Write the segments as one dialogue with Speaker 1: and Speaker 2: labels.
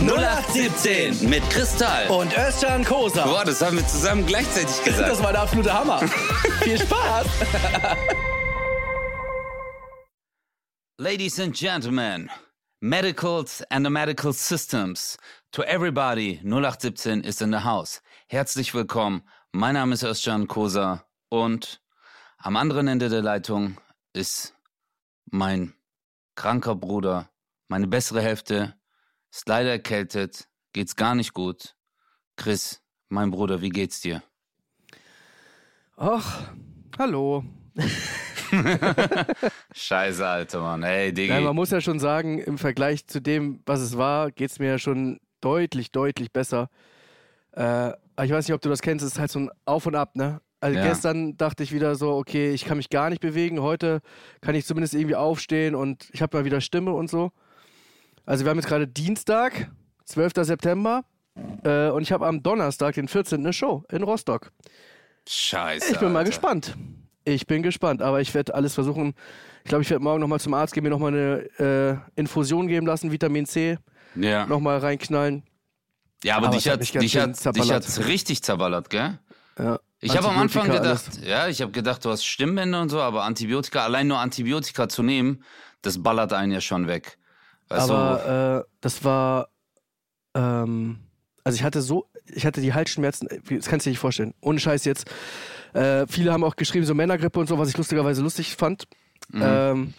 Speaker 1: 0817
Speaker 2: Mit Kristall.
Speaker 1: und Özcan Kosa.
Speaker 2: Boah, das haben wir zusammen gleichzeitig gesagt.
Speaker 1: Das war der absolute Hammer. Viel Spaß.
Speaker 2: Ladies and gentlemen, medicals and the medical systems. To everybody, 0817 is in the house. Herzlich willkommen. Mein Name ist Özcan Kosa und am anderen Ende der Leitung ist mein kranker Bruder, meine bessere Hälfte, ist leider erkältet, geht's gar nicht gut. Chris, mein Bruder, wie geht's dir?
Speaker 3: Ach, hallo.
Speaker 2: Scheiße, Alter, Mann. Ey, Digga.
Speaker 3: Man muss ja schon sagen, im Vergleich zu dem, was es war, geht es mir ja schon deutlich, deutlich besser. Äh, ich weiß nicht, ob du das kennst, es ist halt so ein Auf und Ab, ne? Also
Speaker 2: Ja.
Speaker 3: gestern dachte ich wieder so, okay, ich kann mich gar nicht bewegen. Heute kann ich zumindest irgendwie aufstehen und ich habe mal wieder Stimme und so. Also wir haben jetzt gerade Dienstag, 12. September. Äh, und ich habe am Donnerstag, den 14. eine Show in Rostock.
Speaker 2: Scheiße.
Speaker 3: Ich bin mal
Speaker 2: Alter.
Speaker 3: gespannt. Ich bin gespannt, aber ich werde alles versuchen. Ich glaube, ich werde morgen nochmal zum Arzt gehen, mir nochmal eine äh, Infusion geben lassen, Vitamin C,
Speaker 2: Ja.
Speaker 3: nochmal reinknallen.
Speaker 2: Ja, aber,
Speaker 3: Aber
Speaker 2: dich
Speaker 3: hat
Speaker 2: hat dich hat, dich hat's richtig zerballert, gell?
Speaker 3: Ja.
Speaker 2: Ich habe am Anfang gedacht, ja, ich habe gedacht, du hast Stimmbänder und so, aber Antibiotika, allein nur Antibiotika zu nehmen, das ballert einen ja schon weg. Du?
Speaker 3: Aber äh, das war, ähm, also ich hatte so, ich hatte die Halsschmerzen, äh, das kannst du dir nicht vorstellen. Ohne Scheiß jetzt. Äh, viele haben auch geschrieben, so Männergrippe und so, was ich lustigerweise lustig fand.
Speaker 2: Mhm.
Speaker 3: Ähm,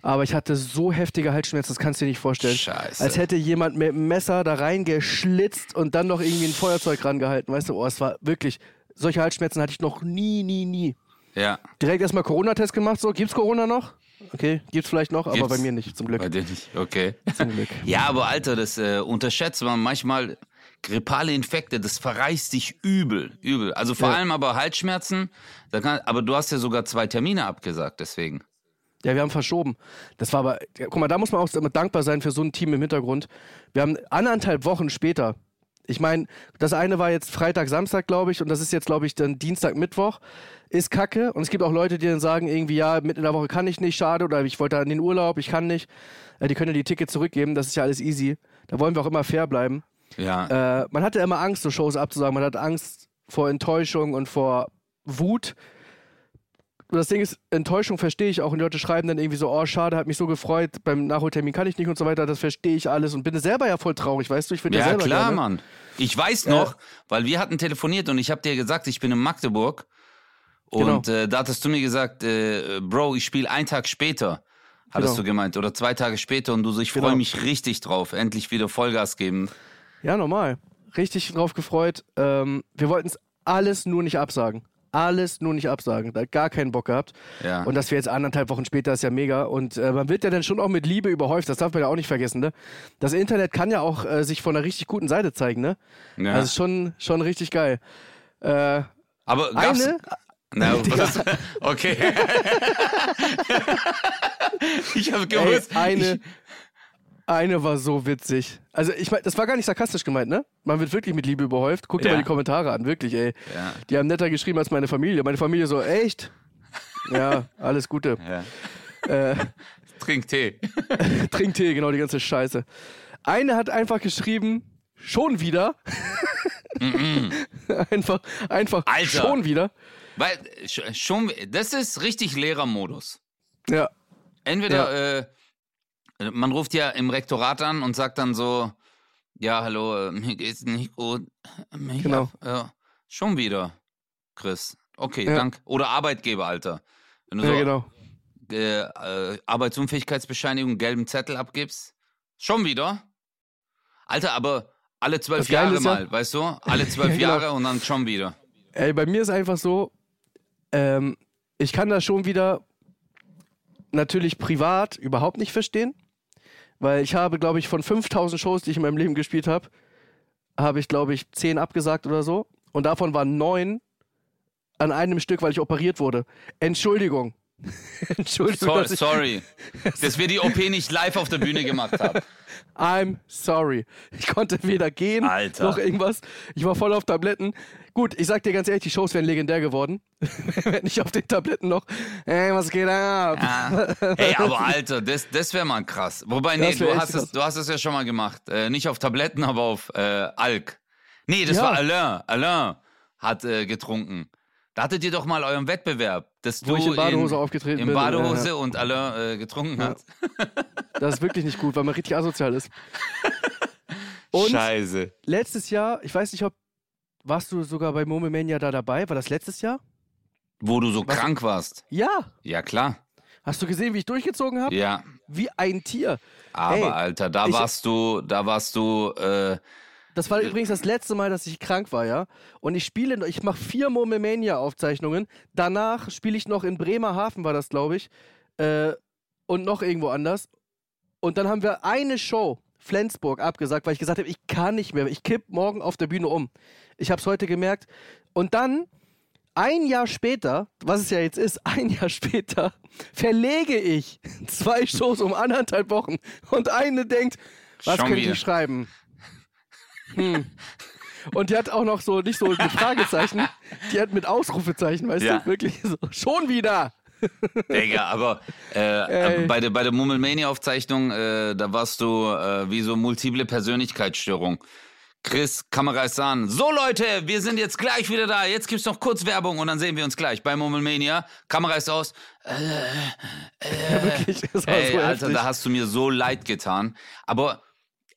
Speaker 3: aber ich hatte so heftige Halsschmerzen, das kannst du dir nicht vorstellen.
Speaker 2: Scheiße.
Speaker 3: Als hätte jemand mit einem Messer da reingeschlitzt und dann noch irgendwie ein Feuerzeug rangehalten. Weißt du, oh, es war wirklich, solche Halsschmerzen hatte ich noch nie, nie, nie.
Speaker 2: ja,
Speaker 3: Direkt erstmal Corona-Test gemacht, so, gibt's Corona noch? Okay, gibt's vielleicht noch, aber
Speaker 2: Gibt's.
Speaker 3: bei mir nicht, zum Glück.
Speaker 2: bei dir nicht. Okay.
Speaker 3: Zum Glück.
Speaker 2: Ja, aber Alter, das äh, unterschätzt man manchmal. Grippale Infekte, das verreißt dich übel, übel. Also vor
Speaker 3: Ja.
Speaker 2: allem aber Halsschmerzen. Da kann, aber du hast ja sogar zwei Termine abgesagt, deswegen.
Speaker 3: Ja, wir haben verschoben. Das war aber, ja, guck mal, da muss man auch immer dankbar sein für so ein Team im Hintergrund. Wir haben anderthalb Wochen später, ich meine, das eine war jetzt Freitag, Samstag, glaube ich, und das ist jetzt, glaube ich, dann Dienstag, Mittwoch, ist kacke. Und es gibt auch Leute, die dann sagen, irgendwie, ja, mitten in der Woche kann ich nicht, schade, oder ich wollte in den Urlaub, ich kann nicht. Äh, die können ja die Tickets zurückgeben, das ist ja alles easy. Da wollen wir auch immer fair bleiben.
Speaker 2: Ja.
Speaker 3: Äh, man hatte immer Angst, so Shows abzusagen. Man hat Angst vor Enttäuschung und vor Wut. Und das Ding ist, Enttäuschung verstehe ich auch. Und die Leute schreiben dann irgendwie so, oh, schade, hat mich so gefreut, beim Nachholtermin kann ich nicht und so weiter. Das verstehe ich alles und bin selber ja voll traurig, weißt du? Ich finde ja,
Speaker 2: Ja,
Speaker 3: selber
Speaker 2: klar,
Speaker 3: gerne.
Speaker 2: Mann. Ich weiß noch, weil wir hatten telefoniert und ich habe dir gesagt, ich bin in Magdeburg. Und
Speaker 3: Genau.
Speaker 2: äh, da hattest du mir gesagt, äh, Bro, ich spiele einen Tag später, hattest
Speaker 3: Genau.
Speaker 2: du gemeint, oder zwei Tage später. Und du so, ich freue
Speaker 3: Genau.
Speaker 2: mich richtig drauf, endlich wieder Vollgas geben.
Speaker 3: Ja, normal. Richtig drauf gefreut. Ähm, wir wollten es alles nur nicht absagen. Alles nur nicht absagen. Da gar keinen Bock gehabt.
Speaker 2: Ja.
Speaker 3: Und dass wir jetzt anderthalb Wochen später ist ja mega. Und äh, man wird ja dann schon auch mit Liebe überhäuft. Das darf man ja auch nicht vergessen, ne? Das Internet kann ja auch äh, sich von einer richtig guten Seite zeigen, ne?
Speaker 2: Ja.
Speaker 3: Also schon, schon richtig geil. Äh,
Speaker 2: Aber gab's,
Speaker 3: eine,
Speaker 2: Na, was? Okay. ich habe
Speaker 3: ey,
Speaker 2: gewusst.
Speaker 3: eine,
Speaker 2: ich,
Speaker 3: eine war so witzig. Also ich meine, das war gar nicht sarkastisch gemeint, ne? Man wird wirklich mit Liebe überhäuft. Guck dir
Speaker 2: Ja.
Speaker 3: mal die Kommentare an, wirklich, ey.
Speaker 2: Ja.
Speaker 3: Die haben netter geschrieben als meine Familie. Meine Familie so, echt? Ja, alles Gute.
Speaker 2: ja.
Speaker 3: Äh,
Speaker 2: Trink Tee.
Speaker 3: trink Tee, genau, die ganze Scheiße. Eine hat einfach geschrieben, schon wieder. einfach, einfach,
Speaker 2: Alter.
Speaker 3: schon wieder.
Speaker 2: Weil sch- schon, das ist richtig Lehrermodus.
Speaker 3: Ja,
Speaker 2: Entweder äh, man ruft ja im Rektorat an und sagt dann so, ja, hallo, äh, mir geht's nicht gut. Mich
Speaker 3: Genau.
Speaker 2: hab- Ja, schon wieder, Chris. Okay,
Speaker 3: Ja.
Speaker 2: danke. Oder Arbeitgeber, Alter. Wenn du
Speaker 3: ja
Speaker 2: so
Speaker 3: genau.
Speaker 2: äh, äh, Arbeitsunfähigkeitsbescheinigung, gelben Zettel abgibst, schon wieder. Alter, aber alle zwölf Jahre
Speaker 3: ist ja-
Speaker 2: mal, weißt du? Alle zwölf
Speaker 3: genau.
Speaker 2: Jahre und dann schon wieder.
Speaker 3: Ey, bei mir ist einfach so, ähm, ich kann das schon wieder natürlich privat überhaupt nicht verstehen, weil ich habe, glaube ich, von 5000 Shows, die ich in meinem Leben gespielt habe, habe ich, glaube ich, 10 abgesagt oder so. Und davon waren neun an einem Stück, weil ich operiert wurde. Entschuldigung. Entschuldigung,
Speaker 2: So,
Speaker 3: dass
Speaker 2: sorry, dass wir die OP nicht live auf der Bühne gemacht haben.
Speaker 3: I'm sorry. Ich konnte weder gehen
Speaker 2: Alter.
Speaker 3: noch irgendwas. Ich war voll auf Tabletten. Gut, ich sag dir ganz ehrlich, die Shows wären legendär geworden. Wenn nicht auf den Tabletten noch. Hey, was geht ab?
Speaker 2: Ja. Hey, aber Alter, das, das wäre mal krass. Wobei, nee, du hast,
Speaker 3: krass.
Speaker 2: es, du hast es ja schon mal gemacht. Äh, nicht auf Tabletten, aber auf äh, Alk. Nee, das
Speaker 3: Ja.
Speaker 2: war Alain. Alain hat äh, getrunken. Da hattet ihr doch mal euren Wettbewerb, dass
Speaker 3: Wo
Speaker 2: du
Speaker 3: ich in Badehose aufgetreten
Speaker 2: in
Speaker 3: bin.
Speaker 2: Badehose
Speaker 3: Ja,
Speaker 2: und Alain äh, getrunken
Speaker 3: Ja.
Speaker 2: hat.
Speaker 3: Das ist wirklich nicht gut, weil man richtig asozial ist. Und
Speaker 2: Scheiße.
Speaker 3: letztes Jahr, ich weiß nicht, ob warst du sogar bei Momemania da dabei? War das letztes Jahr?
Speaker 2: Wo du so
Speaker 3: Was-
Speaker 2: krank warst.
Speaker 3: Ja.
Speaker 2: Ja, klar.
Speaker 3: Hast du gesehen, wie ich durchgezogen habe?
Speaker 2: Ja.
Speaker 3: Wie ein Tier.
Speaker 2: Aber
Speaker 3: Ey,
Speaker 2: Alter, da
Speaker 3: ich-
Speaker 2: warst du, da warst du, äh,
Speaker 3: Das war übrigens das letzte Mal, dass ich krank war, ja. Und ich spiele, ich mache vier Momemania-Aufzeichnungen. Danach spiele ich noch in Bremerhaven, war das, glaube ich. Äh, und noch irgendwo anders. Und dann haben wir eine Show, Flensburg, abgesagt, weil ich gesagt habe, ich kann nicht mehr. Ich kipp morgen auf der Bühne um. Ich habe es heute gemerkt. Und dann, ein Jahr später, was es ja jetzt ist, ein Jahr später, verlege ich zwei Shows um anderthalb Wochen. Und eine denkt, was könnte ich schreiben? Hm. Und die hat auch noch so, nicht so mit Fragezeichen, die hat mit Ausrufezeichen, weißt
Speaker 2: Ja.
Speaker 3: du, wirklich so, schon wieder.
Speaker 2: Digga, aber äh,
Speaker 3: Ey.
Speaker 2: bei der, bei der Mummelmania-Aufzeichnung, äh, da warst du äh, wie so multiple Persönlichkeitsstörung. Chris, Kamera ist an. So Leute, wir sind jetzt gleich wieder da. Jetzt gibt's noch kurz Werbung und dann sehen wir uns gleich bei Mummelmania. Kamera ist aus.
Speaker 3: Ja, wirklich, das war
Speaker 2: Ey,
Speaker 3: so
Speaker 2: Alter,
Speaker 3: heftig.
Speaker 2: da hast du mir so leid getan. Aber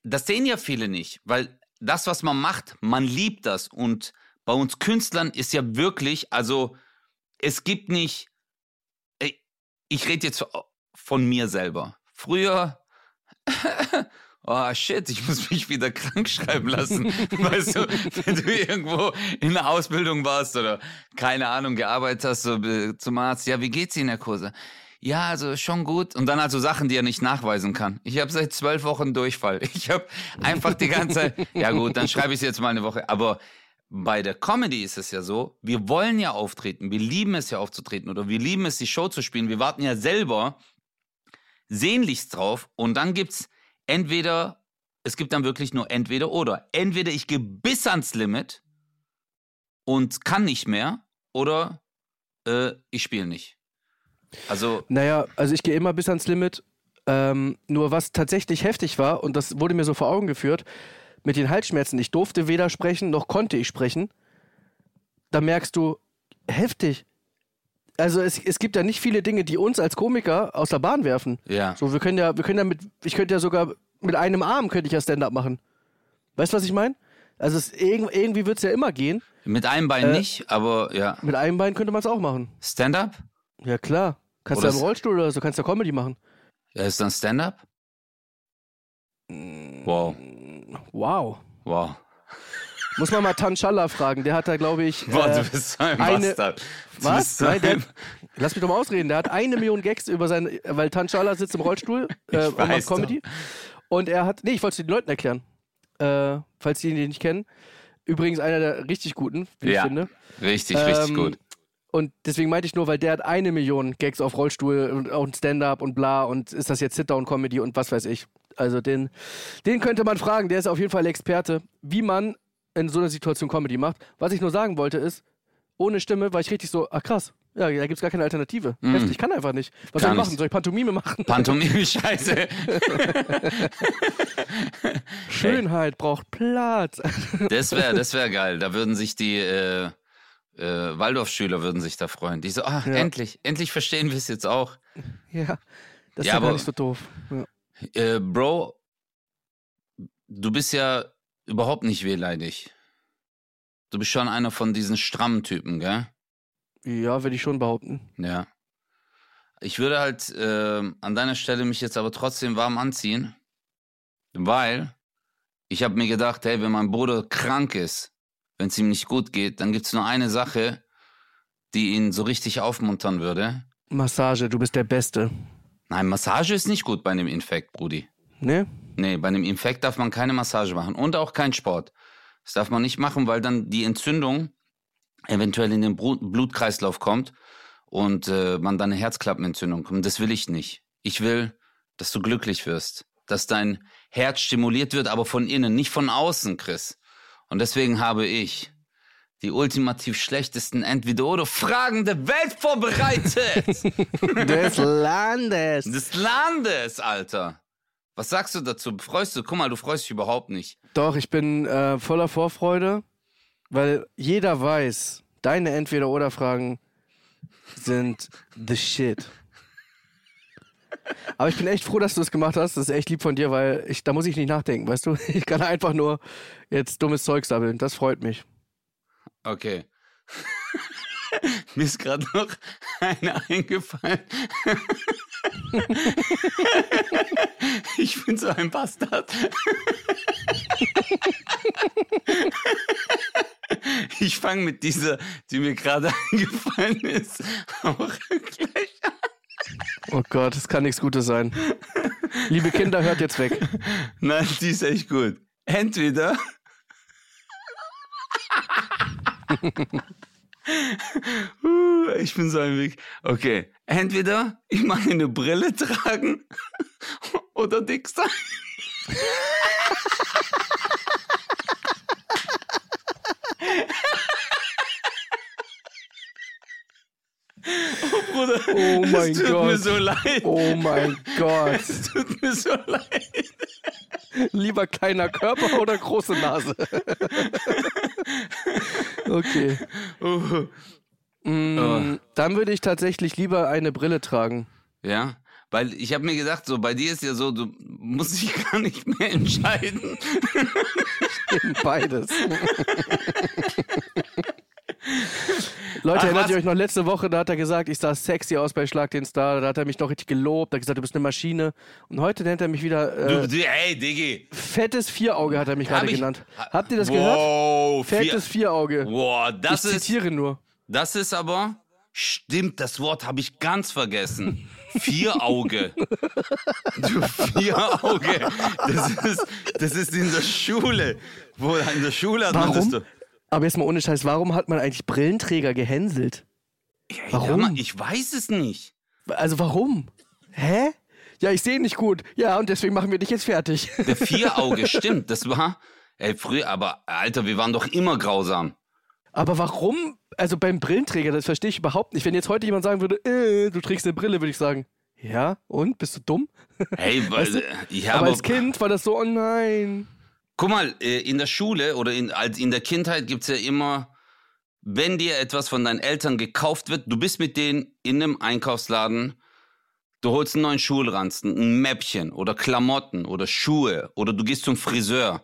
Speaker 2: das sehen ja viele nicht, weil das, was man macht, man liebt das. Und bei uns Künstlern ist ja wirklich, also es gibt nicht, ich rede jetzt von mir selber. Früher, oh shit, ich muss mich wieder krank schreiben lassen. weißt du, wenn du irgendwo in der Ausbildung warst oder keine Ahnung, gearbeitet hast so, äh, zum Arzt, ja, wie geht's Ihnen, Herr Kurse? Ja, also schon gut. Und dann also Sachen, die er nicht nachweisen kann. Ich habe seit zwölf Wochen Durchfall. Ich habe einfach die ganze Zeit, ja gut, dann schreibe ich jetzt mal eine Woche. Aber bei der Comedy ist es ja so, wir wollen ja auftreten, wir lieben es ja aufzutreten oder wir lieben es, die Show zu spielen. Wir warten ja selber sehnlichst drauf und dann gibt's entweder, es gibt dann wirklich nur entweder oder. Entweder ich gehe bis ans Limit und kann nicht mehr oder äh, ich spiele nicht. Also,
Speaker 3: Naja, also ich gehe immer bis ans Limit. Ähm, nur was tatsächlich heftig war, und das wurde mir so vor Augen geführt, mit den Halsschmerzen. Ich durfte weder sprechen, noch konnte ich sprechen. Da merkst du, heftig. Also es, es gibt ja nicht viele Dinge, die uns als Komiker aus der Bahn werfen.
Speaker 2: ja.
Speaker 3: So, wir können ja, wir können ja mit, ich könnte ja sogar mit einem Arm könnte ich ja Stand-up machen. Weißt du, was ich meine? Also es, irg irgendwie wird es ja immer gehen.
Speaker 2: Mit einem Bein
Speaker 3: Äh,
Speaker 2: nicht, aber ja.
Speaker 3: Mit einem Bein könnte man es auch machen.
Speaker 2: Stand-up?
Speaker 3: Ja, klar. Kannst
Speaker 2: Oder
Speaker 3: du ja im Rollstuhl oder so, kannst du ja Comedy machen.
Speaker 2: Ja, ist dann Stand-up? Wow.
Speaker 3: Wow.
Speaker 2: Wow.
Speaker 3: Muss man mal Tanshallah fragen. Der hat da, glaube ich.
Speaker 2: Boah,
Speaker 3: äh,
Speaker 2: du bist ein
Speaker 3: eine-
Speaker 2: Bastard.
Speaker 3: Was? Nein, der, lass mich doch mal ausreden. Der hat eine Million Gags über sein. Weil Tanshallah sitzt im Rollstuhl äh, und macht Comedy. Und er hat. Nee, ich wollte es den Leuten erklären. Äh, falls die ihn nicht kennen. Übrigens einer der richtig guten, wie
Speaker 2: Ja.
Speaker 3: ich finde.
Speaker 2: Richtig, richtig
Speaker 3: Ähm,
Speaker 2: gut.
Speaker 3: Und deswegen meinte ich nur, weil der hat eine Million Gags auf Rollstuhl und auch ein Stand-up und bla und ist das jetzt Sit-Down-Comedy und was weiß ich. Also den, den könnte man fragen, der ist auf jeden Fall Experte, wie man in so einer Situation Comedy macht. Was ich nur sagen wollte ist, ohne Stimme war ich richtig so, ach krass, ja, da gibt es gar keine Alternative.
Speaker 2: Mhm.
Speaker 3: Heftig, kann einfach nicht. Was
Speaker 2: Gar
Speaker 3: soll ich machen? Soll ich Pantomime machen?
Speaker 2: Pantomime, scheiße.
Speaker 3: Schönheit braucht Platz.
Speaker 2: Das wäre das wär geil. Da würden sich die äh, äh, Waldorfschüler würden sich da freuen. Die so, ah,
Speaker 3: Ja.
Speaker 2: endlich, endlich verstehen wir es jetzt auch.
Speaker 3: ja, das ist
Speaker 2: Ja,
Speaker 3: ja,
Speaker 2: aber-
Speaker 3: gar nicht so doof. Ja.
Speaker 2: Äh, Bro, du bist ja überhaupt nicht wehleidig. Du bist schon einer von diesen strammen Typen, gell?
Speaker 3: ja, würde ich schon behaupten.
Speaker 2: Ja. Ich würde halt ähm, an deiner Stelle mich jetzt aber trotzdem warm anziehen, weil ich habe mir gedacht, hey, wenn mein Bruder krank ist, wenn es ihm nicht gut geht, dann gibt's nur eine Sache, die ihn so richtig aufmuntern würde.
Speaker 3: Massage, du bist der Beste.
Speaker 2: Nein, Massage ist nicht gut bei einem Infekt, Brudi.
Speaker 3: Ne?
Speaker 2: Nee, bei einem Infekt darf man keine Massage machen und auch kein Sport. Das darf man nicht machen, weil dann die Entzündung eventuell in den Blutkreislauf kommt und äh, man dann eine Herzklappenentzündung kommt. Das will ich nicht. Ich will, dass du glücklich wirst, dass dein Herz stimuliert wird, aber von innen, nicht von außen, Chris. Und deswegen habe ich die ultimativ schlechtesten Entweder-Oder-Fragen der Welt vorbereitet.
Speaker 3: Des Landes.
Speaker 2: Des Landes, Alter. Was sagst du dazu? Freust du? Guck mal, du freust dich überhaupt nicht.
Speaker 3: Doch, ich bin äh, voller Vorfreude, weil jeder weiß, deine Entweder-Oder-Fragen sind the shit. Aber ich bin echt froh, dass du es gemacht hast. Das ist echt lieb von dir, weil ich, da muss ich nicht nachdenken, weißt du? Ich kann einfach nur jetzt dummes Zeug sammeln. Das freut mich.
Speaker 2: Okay. Mir ist gerade noch eine eingefallen. ich bin so ein Bastard. Ich fange mit dieser, die mir gerade eingefallen ist, auch gleich an.
Speaker 3: Oh Gott, das kann nichts Gutes sein. Liebe Kinder, hört jetzt weg.
Speaker 2: Nein, die ist echt gut. Entweder. Ich bin so ein Weg. Okay. Entweder ich mache eine Brille tragen oder dick sein. Oh, Bruder,
Speaker 3: Oh mein
Speaker 2: es tut
Speaker 3: Gott.
Speaker 2: mir so leid.
Speaker 3: Oh mein Gott.
Speaker 2: Es tut mir so leid.
Speaker 3: Lieber kleiner Körper oder große Nase? okay.
Speaker 2: Oh.
Speaker 3: Mm, Dann würde ich tatsächlich lieber eine Brille tragen.
Speaker 2: Ja, weil ich habe mir gedacht, so bei dir ist ja so, du musst dich gar nicht mehr entscheiden.
Speaker 3: Eben beides. Leute,
Speaker 2: Ach,
Speaker 3: erinnert
Speaker 2: was?
Speaker 3: ihr euch noch letzte Woche, da hat er gesagt, ich sah sexy aus bei Schlag den Star, da hat er mich noch richtig gelobt, da hat gesagt, du bist eine Maschine. Und heute nennt er mich wieder äh,
Speaker 2: du, ey, Diggi.
Speaker 3: fettes Vierauge, hat er mich
Speaker 2: Hab
Speaker 3: gerade
Speaker 2: ich-
Speaker 3: genannt.
Speaker 2: ha-
Speaker 3: Habt ihr das gehört?
Speaker 2: wow,
Speaker 3: Fettes
Speaker 2: Vier,
Speaker 3: Vierauge.
Speaker 2: wow, das
Speaker 3: ich
Speaker 2: ist,
Speaker 3: zitiere nur.
Speaker 2: das ist aber, stimmt, das Wort habe ich ganz vergessen. Vierauge. Du Vierauge. Das ist, das ist in der Schule. Wo in der Schule hat man das
Speaker 3: Warum? Aber jetzt mal ohne Scheiß, warum hat man eigentlich Brillenträger gehänselt? Warum?
Speaker 2: hör mal, ich weiß es nicht.
Speaker 3: Also warum? Hä? Ja, ich sehe nicht gut. Ja, und deswegen machen wir dich jetzt fertig.
Speaker 2: Der Vierauge, stimmt, das war. Ey, früher, aber Alter, wir waren doch immer grausam.
Speaker 3: Aber warum? Also beim Brillenträger, das verstehe ich überhaupt nicht. Wenn jetzt heute jemand sagen würde, äh, du trägst eine Brille, würde ich sagen, ja, und? Bist du dumm?
Speaker 2: Hey, weil, äh, ja,
Speaker 3: aber,
Speaker 2: aber,
Speaker 3: als Kind war das so, oh nein.
Speaker 2: Guck mal, äh, in der Schule oder in, als in der Kindheit gibt's ja immer, wenn dir etwas von deinen Eltern gekauft wird, du bist mit denen in einem Einkaufsladen, du holst einen neuen Schulranzen, ein Mäppchen oder Klamotten oder Schuhe oder du gehst zum Friseur.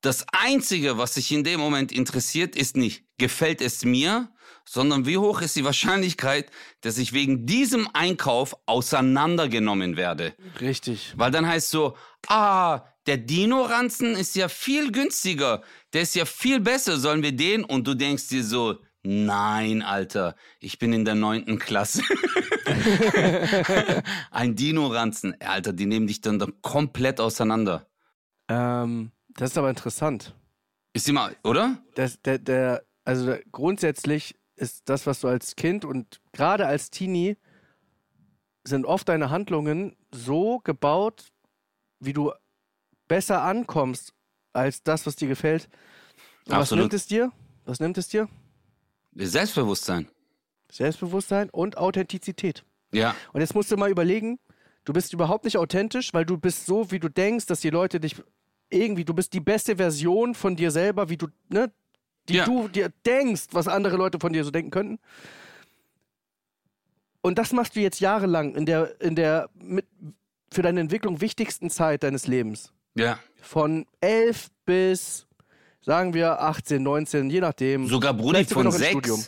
Speaker 2: Das Einzige, was dich in dem Moment interessiert, ist nicht, gefällt es mir, sondern wie hoch ist die Wahrscheinlichkeit, dass ich wegen diesem Einkauf auseinandergenommen werde.
Speaker 3: Richtig.
Speaker 2: Weil dann heißt so, ah, der Dino-Ranzen ist ja viel günstiger, der ist ja viel besser, sollen wir den? Und du denkst dir so, nein, Alter, ich bin in der neunten Klasse. Ein Dino-Ranzen, Alter, die nehmen dich dann, dann komplett auseinander.
Speaker 3: Ähm, das ist aber interessant.
Speaker 2: Ist immer, oder?
Speaker 3: Das, der, der, also der, grundsätzlich ist das, was du als Kind und gerade als Teenie sind oft deine Handlungen so gebaut, wie du besser ankommst als das, was dir gefällt. Und was
Speaker 2: Absolut.
Speaker 3: nimmt es dir? Was nimmt es dir?
Speaker 2: Selbstbewusstsein.
Speaker 3: Selbstbewusstsein und Authentizität.
Speaker 2: Ja,
Speaker 3: Und jetzt musst du mal überlegen, du bist überhaupt nicht authentisch, weil du bist so, wie du denkst, dass die Leute dich irgendwie, du bist die beste Version von dir selber, wie du, ne, die
Speaker 2: Ja.
Speaker 3: du dir denkst, was andere Leute von dir so denken könnten. Und das machst du jetzt jahrelang in der, in der mit, für deine Entwicklung wichtigsten Zeit deines Lebens.
Speaker 2: Ja.
Speaker 3: Von 11 bis, sagen wir, 18, 19, je nachdem.
Speaker 2: Sogar Brudi
Speaker 3: Vielleicht sogar
Speaker 2: von
Speaker 3: noch im
Speaker 2: sechs.
Speaker 3: Studium.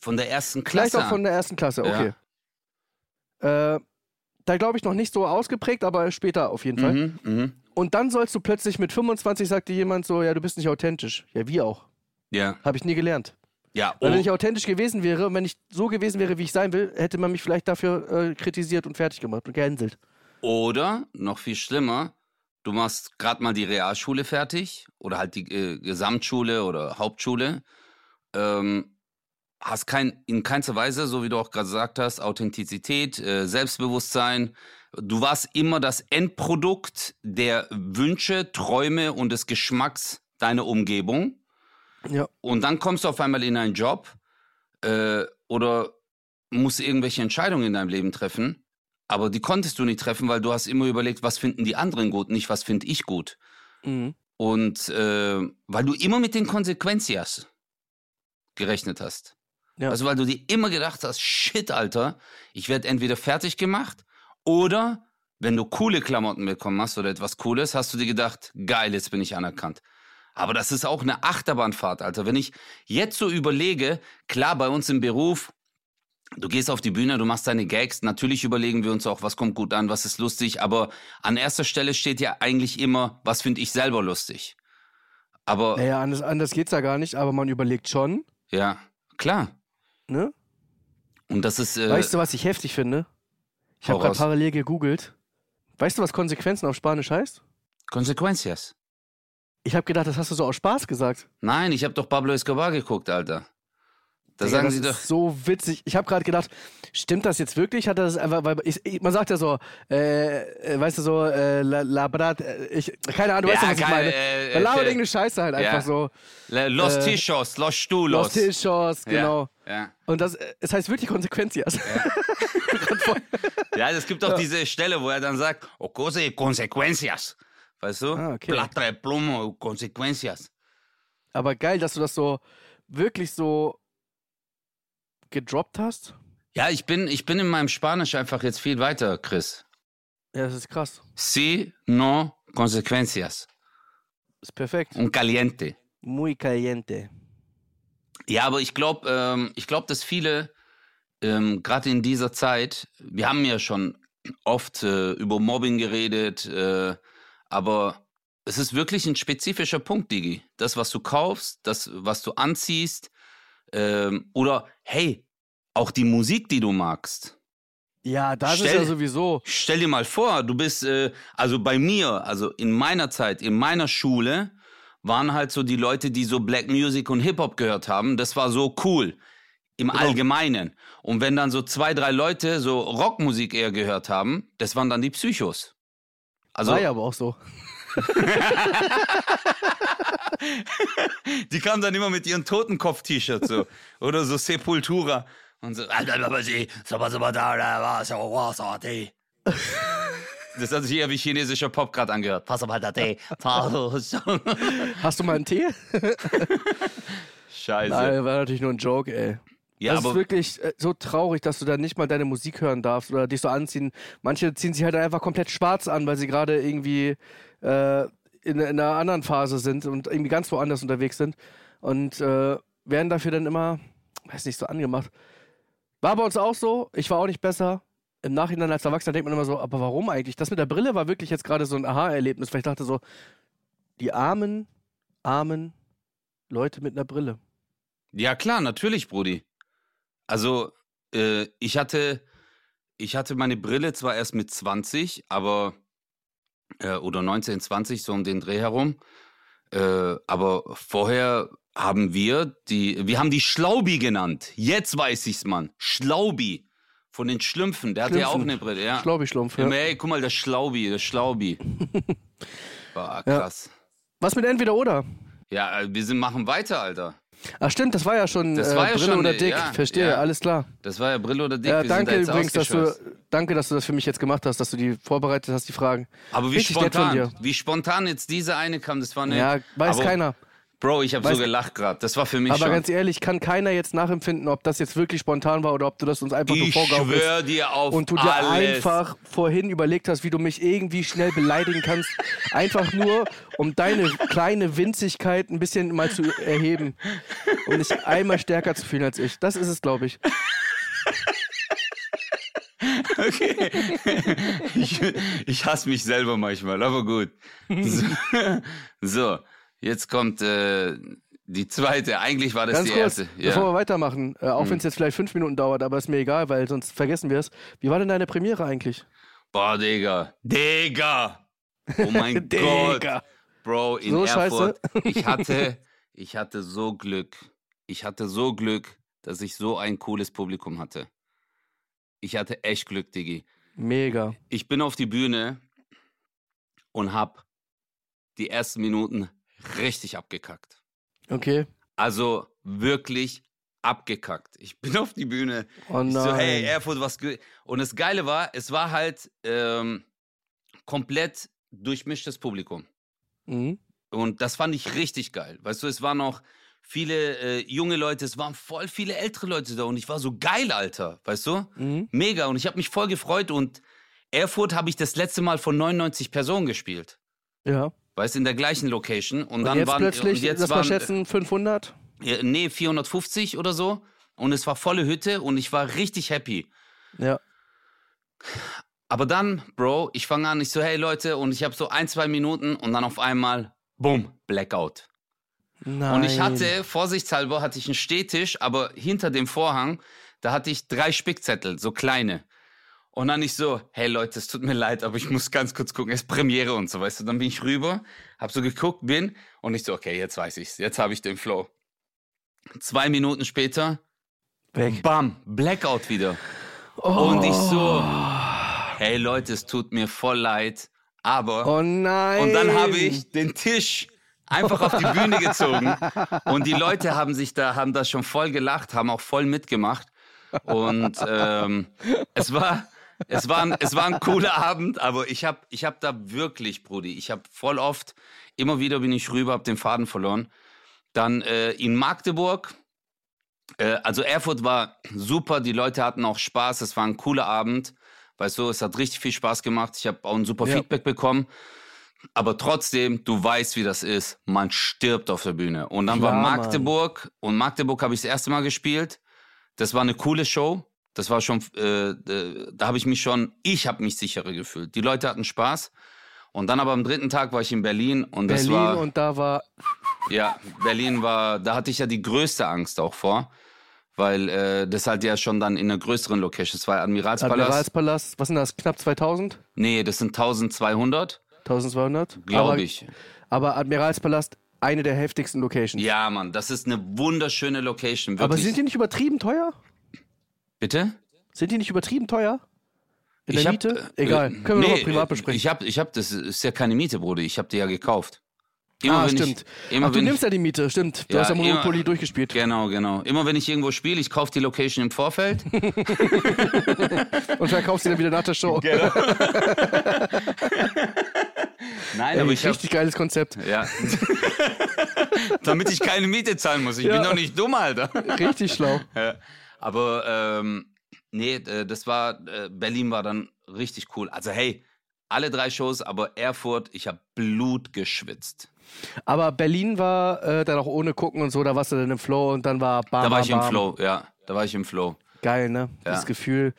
Speaker 2: Von der ersten
Speaker 3: Vielleicht
Speaker 2: Klasse.
Speaker 3: auch von der ersten Klasse, okay. Äh, da glaube ich noch nicht so ausgeprägt, aber später auf jeden Fall.
Speaker 2: Mhm, mhm.
Speaker 3: Und dann sollst du plötzlich mit 25 sagt dir jemand so, ja, du bist nicht authentisch. Ja, wie auch.
Speaker 2: Ja,
Speaker 3: Habe ich nie gelernt.
Speaker 2: ja.
Speaker 3: Weil wenn
Speaker 2: Oh,
Speaker 3: ich authentisch gewesen wäre und wenn ich so gewesen wäre, wie ich sein will, hätte man mich vielleicht dafür äh, kritisiert und fertig gemacht und gehänselt.
Speaker 2: Oder, noch viel schlimmer, du machst gerade mal die Realschule fertig oder halt die äh, Gesamtschule oder Hauptschule, ähm, hast kein, in keinster Weise, so wie du auch gerade gesagt hast, Authentizität, äh, Selbstbewusstsein. Du warst immer das Endprodukt der Wünsche, Träume und des Geschmacks deiner Umgebung.
Speaker 3: Ja.
Speaker 2: Und dann kommst du auf einmal in einen Job äh, oder musst irgendwelche Entscheidungen in deinem Leben treffen, aber die konntest du nicht treffen, weil du hast immer überlegt, was finden die anderen gut, nicht was finde ich gut.
Speaker 3: Mhm.
Speaker 2: Und äh, weil du immer mit den Konsequenzen gerechnet hast.
Speaker 3: Ja.
Speaker 2: Also weil du dir immer gedacht hast, shit, Alter, ich werde entweder fertig gemacht oder wenn du coole Klamotten bekommen hast oder etwas Cooles, hast du dir gedacht, geil, jetzt bin ich anerkannt. Aber das ist auch eine Achterbahnfahrt, Alter. Wenn ich jetzt so überlege, klar, bei uns im Beruf, du gehst auf die Bühne, du machst deine Gags, natürlich überlegen wir uns auch, was kommt gut an, was ist lustig, aber an erster Stelle steht ja eigentlich immer, was finde ich selber lustig. Aber
Speaker 3: Naja, anders, anders geht's ja gar nicht, aber man überlegt schon,
Speaker 2: ja, klar.
Speaker 3: ne?
Speaker 2: Und das ist. Äh,
Speaker 3: Weißt du, was ich heftig finde? Ich habe gerade parallel gegoogelt. Weißt du, was Konsequenzen auf Spanisch heißt?
Speaker 2: Consequencias.
Speaker 3: Ich habe gedacht, das hast du so aus Spaß gesagt.
Speaker 2: Nein, ich habe doch Pablo Escobar geguckt, Alter. Da
Speaker 3: Digga,
Speaker 2: sagen
Speaker 3: das
Speaker 2: sie
Speaker 3: ist
Speaker 2: doch.
Speaker 3: so witzig. Ich habe gerade gedacht, stimmt das jetzt wirklich? Hat das einfach, weil ich, ich, man sagt ja so, äh, äh, weißt du so, äh, la, la brat, äh, ich, keine Ahnung, weißt
Speaker 2: Ja,
Speaker 3: du, was ich meine?
Speaker 2: äh,
Speaker 3: Man labert
Speaker 2: äh,
Speaker 3: irgendeine Scheiße halt
Speaker 2: ja.
Speaker 3: einfach so.
Speaker 2: Los
Speaker 3: äh,
Speaker 2: Tischos, los Stulos.
Speaker 3: Los Tischos, genau.
Speaker 2: Ja, ja.
Speaker 3: Und das, es heißt wirklich Konsequenzias.
Speaker 2: ja, es gibt auch diese Stelle, wo er dann sagt, o cosa de consecuencias. Weißt du?
Speaker 3: Ah, okay.
Speaker 2: Plata de plomo, consecuencias.
Speaker 3: Aber geil, dass du das so wirklich so gedroppt hast.
Speaker 2: Ja, ich bin, ich bin in meinem Spanisch einfach jetzt viel weiter, Chris.
Speaker 3: Ja, das ist krass.
Speaker 2: Si, no, consecuencias.
Speaker 3: Ist perfekt.
Speaker 2: Un caliente.
Speaker 3: Muy caliente.
Speaker 2: Ja, aber ich glaube, ähm, ich glaube, dass viele ähm, gerade in dieser Zeit, wir haben ja schon oft äh, über Mobbing geredet, äh, aber es ist wirklich ein spezifischer Punkt, Digi. Das, was du kaufst, das, was du anziehst, ähm, oder hey, auch die Musik, die du magst.
Speaker 3: Ja, das ist
Speaker 2: Stell-
Speaker 3: ja sowieso.
Speaker 2: Stell dir mal vor, du bist, äh, also bei mir, also in meiner Zeit, in meiner Schule, waren halt so die Leute, die so Black Music und Hip-Hop gehört haben. Das war so cool. Im
Speaker 3: Genau.
Speaker 2: Allgemeinen. Und wenn dann so zwei, drei Leute so Rockmusik eher gehört haben, das waren dann die Psychos. Also,
Speaker 3: War ja aber auch so.
Speaker 2: die kamen dann immer mit ihren Totenkopf-T-Shirts so. Oder so Sepultura. Und so. Das hat sich eher wie chinesischer Pop gerade angehört. Pass mal, Tee.
Speaker 3: Hast du mal einen Tee?
Speaker 2: Scheiße.
Speaker 3: Nein, war natürlich nur ein Joke, ey.
Speaker 2: ja,
Speaker 3: das ist wirklich äh, so traurig, dass du da nicht mal deine Musik hören darfst oder dich so anziehen. Manche ziehen sich halt einfach komplett schwarz an, weil sie gerade irgendwie äh, in, in einer anderen Phase sind und irgendwie ganz woanders unterwegs sind und äh, werden dafür dann immer, weiß nicht, so angemacht. War bei uns auch so. Ich war auch nicht besser. Im Nachhinein als Erwachsener denkt man immer so, aber warum eigentlich? Das mit der Brille war wirklich jetzt gerade so ein Aha-Erlebnis, weil ich dachte so, die armen, armen Leute mit einer Brille.
Speaker 2: Ja, klar, natürlich, Brudi. Also, äh, ich hatte, ich hatte meine Brille zwar erst mit 20, aber, äh, oder 19, 20, so um den Dreh herum. Äh, aber vorher haben wir die, wir haben die Schlaubi genannt. Jetzt weiß ich's, Mann. Schlaubi. Von den Schlümpfen. Der hatte ja auch
Speaker 3: Schlümpfen.
Speaker 2: eine Brille, ja.
Speaker 3: Schlaubi-Schlumpf, ja.
Speaker 2: Ey, guck mal, der Schlaubi, der Schlaubi. Boah, krass.
Speaker 3: Was mit entweder oder?
Speaker 2: Ja, äh, wir sind, machen weiter, Alter.
Speaker 3: Ach stimmt, das war ja schon
Speaker 2: Das
Speaker 3: äh,
Speaker 2: war ja
Speaker 3: Brille
Speaker 2: schon,
Speaker 3: oder dick.
Speaker 2: ja,
Speaker 3: Verstehe,
Speaker 2: ja.
Speaker 3: alles klar.
Speaker 2: Das war ja Brille oder Dick.
Speaker 3: Ja, danke
Speaker 2: da
Speaker 3: übrigens, dass du, danke, dass du das für mich jetzt gemacht hast, dass du die vorbereitet hast, die Fragen.
Speaker 2: Aber wie
Speaker 3: Richtig
Speaker 2: spontan, wie spontan jetzt diese eine kam, das war eine.
Speaker 3: Ja, weiß
Speaker 2: aber,
Speaker 3: keiner.
Speaker 2: Bro, ich habe so gelacht gerade. Das war für mich
Speaker 3: Aber
Speaker 2: schon.
Speaker 3: ganz ehrlich, kann keiner jetzt nachempfinden, ob das jetzt wirklich spontan war oder ob du das uns einfach nur
Speaker 2: ich
Speaker 3: vorgaukelst.
Speaker 2: schwör dir auf
Speaker 3: Und du dir
Speaker 2: alles.
Speaker 3: einfach vorhin überlegt hast, wie du mich irgendwie schnell beleidigen kannst. einfach nur, um deine kleine Winzigkeit ein bisschen mal zu erheben. Um dich einmal stärker zu fühlen als ich. Das ist es, glaube ich.
Speaker 2: Okay. ich, ich hasse mich selber manchmal, aber gut. So, so jetzt kommt äh, die zweite. Eigentlich war das
Speaker 3: Ganz
Speaker 2: die
Speaker 3: kurz,
Speaker 2: erste.
Speaker 3: bevor
Speaker 2: Ja.
Speaker 3: wir weitermachen, äh, auch wenn es jetzt vielleicht fünf Minuten dauert, aber ist mir egal, weil sonst vergessen wir es. Wie war denn deine Premiere eigentlich?
Speaker 2: Boah, Digga. Digga. Oh mein Gott.
Speaker 3: Digga.
Speaker 2: Bro, in
Speaker 3: So
Speaker 2: Erfurt, ich hatte, ich hatte so Glück. Ich hatte so Glück, dass ich so ein cooles Publikum hatte. Ich hatte echt Glück, Diggi.
Speaker 3: Mega.
Speaker 2: Ich bin auf die Bühne und hab die ersten Minuten richtig abgekackt.
Speaker 3: Okay.
Speaker 2: Also wirklich abgekackt. Ich bin auf die Bühne.
Speaker 3: Oh
Speaker 2: Ich so, hey,
Speaker 3: nein.
Speaker 2: Erfurt, was. ge-" Und das Geile war, es war halt ähm, komplett durchmischtes Publikum.
Speaker 3: Mhm.
Speaker 2: Und das fand ich richtig geil. Weißt du, es waren noch viele äh, junge Leute, es waren voll viele ältere Leute da und ich war so geil, Alter. Weißt du?
Speaker 3: Mhm.
Speaker 2: Mega. Und ich habe mich voll gefreut und Erfurt habe ich das letzte Mal von 99 Personen gespielt.
Speaker 3: Ja.
Speaker 2: Weißt du, in der gleichen Location. Und,
Speaker 3: Und
Speaker 2: dann
Speaker 3: jetzt
Speaker 2: waren,
Speaker 3: plötzlich,
Speaker 2: und jetzt
Speaker 3: lass mal
Speaker 2: waren,
Speaker 3: schätzen, 500?
Speaker 2: äh, nee, 450 oder so. Und es war volle Hütte und ich war richtig happy.
Speaker 3: Ja.
Speaker 2: Aber dann, Bro, ich fange an, ich so, hey Leute, und ich habe so ein, zwei Minuten und dann auf einmal, boom, Blackout.
Speaker 3: Nein.
Speaker 2: Und ich hatte, vorsichtshalber, hatte ich einen Stehtisch, aber hinter dem Vorhang, da hatte ich drei Spickzettel, so kleine. Und dann ich so, hey Leute, es tut mir leid, aber ich muss ganz kurz gucken, es ist Premiere und so, weißt du. Dann bin ich rüber, hab so geguckt, bin und ich so, okay, jetzt weiß ich's, jetzt habe ich den Flow. Zwei Minuten später,
Speaker 3: Weg.
Speaker 2: bam, Blackout wieder. Und ich so, hey Leute, es tut mir voll leid, aber
Speaker 3: Oh nein.
Speaker 2: und dann habe ich den Tisch einfach auf die Bühne gezogen. Und die Leute haben sich da, haben da schon voll gelacht, haben auch voll mitgemacht. Und ähm, es war, es war, ein, es war ein cooler Abend, aber ich habe, ich habe da wirklich, Brudi, ich habe voll oft, immer wieder bin ich rüber, habe den Faden verloren. Dann äh, in Magdeburg, äh, also Erfurt war super, die Leute hatten auch Spaß, es war ein cooler Abend. Weißt du, es hat richtig viel Spaß gemacht. Ich habe auch ein super
Speaker 3: Ja.
Speaker 2: Feedback bekommen. Aber trotzdem, du weißt, wie das ist. Man stirbt auf der Bühne. Und dann
Speaker 3: Klar,
Speaker 2: war
Speaker 3: Mann.
Speaker 2: Magdeburg. Und Magdeburg habe ich das erste Mal gespielt. Das war eine coole Show. Das war schon, äh, da habe ich mich schon, ich habe mich sicherer gefühlt. Die Leute hatten Spaß. Und dann aber am dritten Tag war ich in Berlin und das
Speaker 3: Berlin
Speaker 2: war,
Speaker 3: und da war.
Speaker 2: ja, Berlin war, da hatte ich ja die größte Angst auch vor, weil äh, das halt ja schon dann in einer größeren Location, das war Admiralspalast.
Speaker 3: Admiralspalast, was sind das? Knapp 2000?
Speaker 2: Nee, das sind 1200,
Speaker 3: 1200?
Speaker 2: glaube ich.
Speaker 3: Aber Admiralspalast, eine der heftigsten Locations.
Speaker 2: Ja, Mann, das ist eine wunderschöne Location. Wirklich.
Speaker 3: aber sind die nicht übertrieben teuer?
Speaker 2: Bitte?
Speaker 3: Sind die nicht übertrieben teuer? In
Speaker 2: Ich
Speaker 3: der
Speaker 2: hab,
Speaker 3: Miete?
Speaker 2: äh,
Speaker 3: Egal.
Speaker 2: äh,
Speaker 3: Können wir
Speaker 2: nee,
Speaker 3: privat
Speaker 2: äh,
Speaker 3: besprechen.
Speaker 2: Ich hab, ich hab, das ist ja keine Miete, Bruder. Ich hab die ja gekauft.
Speaker 3: ah,
Speaker 2: wenn
Speaker 3: stimmt.
Speaker 2: Ich, immer
Speaker 3: Ach, du nimmst
Speaker 2: ich,
Speaker 3: ja die Miete, stimmt. Du
Speaker 2: Ja,
Speaker 3: hast ja Monopoly
Speaker 2: immer-
Speaker 3: durchgespielt.
Speaker 2: Genau, genau. Immer wenn ich irgendwo spiele, ich kaufe die Location im Vorfeld.
Speaker 3: Und verkaufst sie dann wieder nach der Show.
Speaker 2: Genau. Nein,
Speaker 3: Ey,
Speaker 2: aber ich hab,
Speaker 3: richtig geiles Konzept.
Speaker 2: Ja. Damit ich keine Miete zahlen muss. Ich
Speaker 3: Ja.
Speaker 2: bin doch nicht dumm, Alter.
Speaker 3: Richtig schlau.
Speaker 2: Ja. Aber ähm, nee, das war, äh, Berlin war dann richtig cool. Also hey, alle drei Shows, aber Erfurt, ich habe Blut geschwitzt.
Speaker 3: Aber Berlin war äh, dann auch ohne gucken und so, da warst du dann im Flow und dann war bam,
Speaker 2: Da war ich im
Speaker 3: bam.
Speaker 2: Flow, ja. Da war ich im Flow.
Speaker 3: Geil, ne?
Speaker 2: Ja.
Speaker 3: Das Gefühl.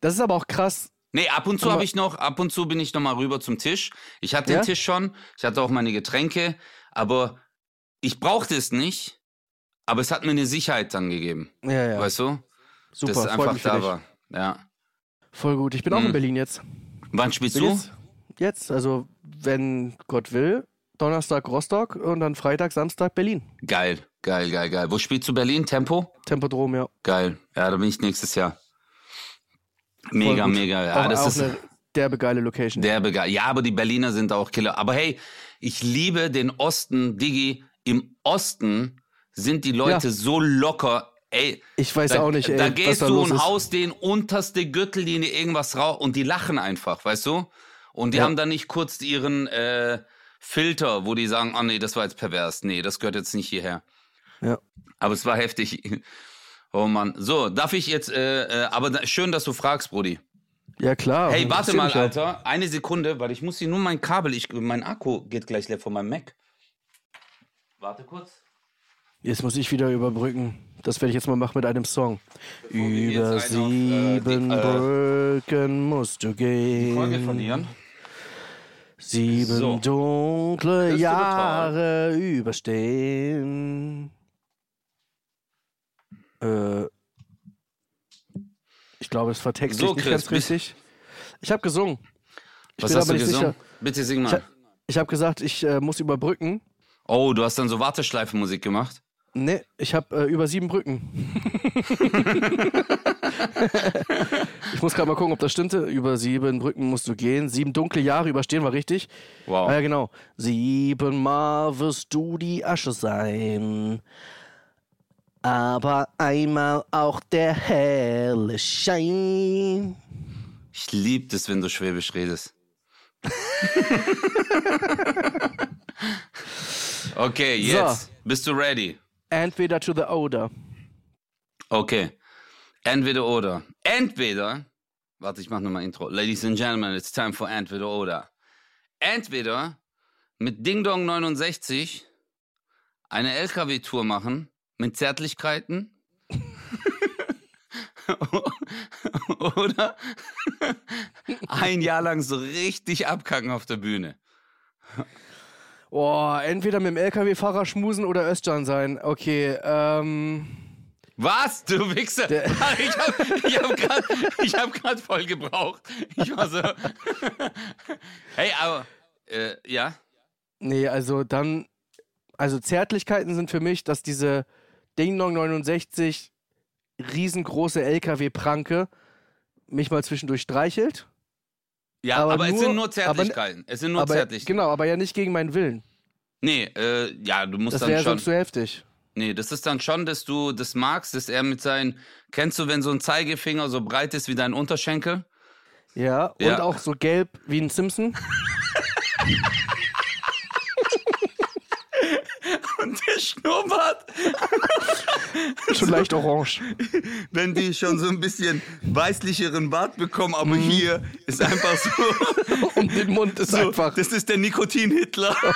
Speaker 3: Das ist aber auch krass.
Speaker 2: Nee, ab und zu habe ich noch, ab und zu bin ich noch mal rüber zum Tisch. Ich hatte
Speaker 3: Ja?
Speaker 2: den Tisch schon, ich hatte auch meine Getränke, aber ich brauchte es nicht. Aber es hat mir eine Sicherheit dann gegeben,
Speaker 3: Ja, ja.
Speaker 2: weißt du?
Speaker 3: Super,
Speaker 2: dass es einfach da war. Ja.
Speaker 3: Voll gut. Ich bin auch
Speaker 2: Mhm.
Speaker 3: in Berlin jetzt.
Speaker 2: Wann spielst
Speaker 3: Bin
Speaker 2: du?
Speaker 3: jetzt, jetzt, also wenn Gott will, Donnerstag Rostock und dann Freitag, Samstag Berlin.
Speaker 2: Geil, geil, geil, geil. Wo spielst du Berlin? Tempo?
Speaker 3: Tempodrom, ja.
Speaker 2: Geil. Ja, da bin ich nächstes Jahr. Mega, mega. Ja,
Speaker 3: auch,
Speaker 2: das
Speaker 3: auch
Speaker 2: ist
Speaker 3: eine derbe geile Location.
Speaker 2: der begeistert. Ja, aber die Berliner sind auch Killer. Aber hey, ich liebe den Osten, Digi. Im Osten sind die Leute
Speaker 3: Ja.
Speaker 2: so locker. Ey,
Speaker 3: ich weiß
Speaker 2: da,
Speaker 3: auch nicht, ey,
Speaker 2: da gehst
Speaker 3: da
Speaker 2: du und
Speaker 3: ist.
Speaker 2: haust den unterste Gürtellinie irgendwas raus und die lachen einfach, weißt du? Und die
Speaker 3: Ja.
Speaker 2: haben dann nicht kurz ihren äh, Filter, wo die sagen, oh nee, das war jetzt pervers. Nee, das gehört jetzt nicht hierher.
Speaker 3: Ja.
Speaker 2: Aber es war heftig. Oh Mann. So, darf ich jetzt, äh, äh, aber da, schön, dass du fragst, Brudi.
Speaker 3: Ja, klar.
Speaker 2: Hey, warte mal. Alter. Eine Sekunde, weil ich muss hier nur mein Kabel, ich, mein Akku geht gleich leer von meinem Mac. Warte kurz.
Speaker 3: Jetzt muss ich wieder überbrücken. Das werde ich jetzt mal machen mit einem Song. Über
Speaker 2: einen auf, äh,
Speaker 3: sieben
Speaker 2: die- äh,
Speaker 3: Brücken musst du gehen.
Speaker 2: Folge verlieren.
Speaker 3: Sieben
Speaker 2: So.
Speaker 3: dunkle Jahre überstehen. Äh, ich glaube, es war textlich
Speaker 2: So,
Speaker 3: nicht
Speaker 2: Chris,
Speaker 3: ganz richtig. Ich habe gesungen. Ich
Speaker 2: Was
Speaker 3: bin
Speaker 2: hast du
Speaker 3: nicht
Speaker 2: gesungen?
Speaker 3: sicher.
Speaker 2: Bitte sing
Speaker 3: Ich,
Speaker 2: mal.
Speaker 3: ha- ich habe gesagt, ich äh, muss überbrücken.
Speaker 2: Oh, du hast dann so Warteschleifenmusik gemacht?
Speaker 3: Nee, ich habe äh, über sieben Brücken. ich muss gerade mal gucken, ob das stimmte. Über sieben Brücken musst du gehen. Sieben dunkle Jahre überstehen war richtig.
Speaker 2: Wow.
Speaker 3: Ah ja, genau. Siebenmal wirst du die Asche sein. Aber einmal auch der helle Schein.
Speaker 2: Ich liebe das, wenn du Schwäbisch redest. okay, jetzt.
Speaker 3: So.
Speaker 2: Bist du ready?
Speaker 3: Entweder to the oder.
Speaker 2: Okay. Entweder oder. Entweder. Warte, ich mach nochmal Intro. Ladies and Gentlemen, it's time for Entweder oder. Entweder mit Ding Dong 69 eine LKW-Tour machen mit Zärtlichkeiten. oder ein Jahr lang so richtig abkacken auf der Bühne.
Speaker 3: Oh, entweder mit dem LKW-Fahrer schmusen oder Özcan sein. Okay, ähm.
Speaker 2: Was? Du Wichser!
Speaker 3: Der-
Speaker 2: ich hab, ich hab grad, ich hab grad voll gebraucht. Ich war so. hey, aber. Äh, ja?
Speaker 3: Nee, also dann. Also Zärtlichkeiten sind für mich, dass diese Ding Dong 69 riesengroße LKW-Pranke mich mal zwischendurch streichelt.
Speaker 2: Ja,
Speaker 3: Aber
Speaker 2: aber, es
Speaker 3: nur-
Speaker 2: sind nur
Speaker 3: aber-
Speaker 2: Zärtlichkeiten. es sind nur
Speaker 3: aber,
Speaker 2: Zärtlichkeiten.
Speaker 3: genau, aber ja nicht gegen meinen Willen.
Speaker 2: Nee, äh, ja, du musst
Speaker 3: Das
Speaker 2: dann
Speaker 3: wäre
Speaker 2: schon.
Speaker 3: sonst zu heftig.
Speaker 2: Nee, das ist dann schon, dass du das magst, dass er mit seinen. Kennst du, wenn so ein Zeigefinger so breit ist wie dein Unterschenkel?
Speaker 3: Ja, und
Speaker 2: Ja.
Speaker 3: auch so gelb wie ein Simpson.
Speaker 2: Und der Schnurrbart,
Speaker 3: Schon leicht orange.
Speaker 2: wenn die schon so ein bisschen weißlicheren Bart bekommen, aber
Speaker 3: Mhm.
Speaker 2: hier ist einfach so.
Speaker 3: Um den Mund ist
Speaker 2: so
Speaker 3: einfach.
Speaker 2: das ist der Nikotin-Hitler.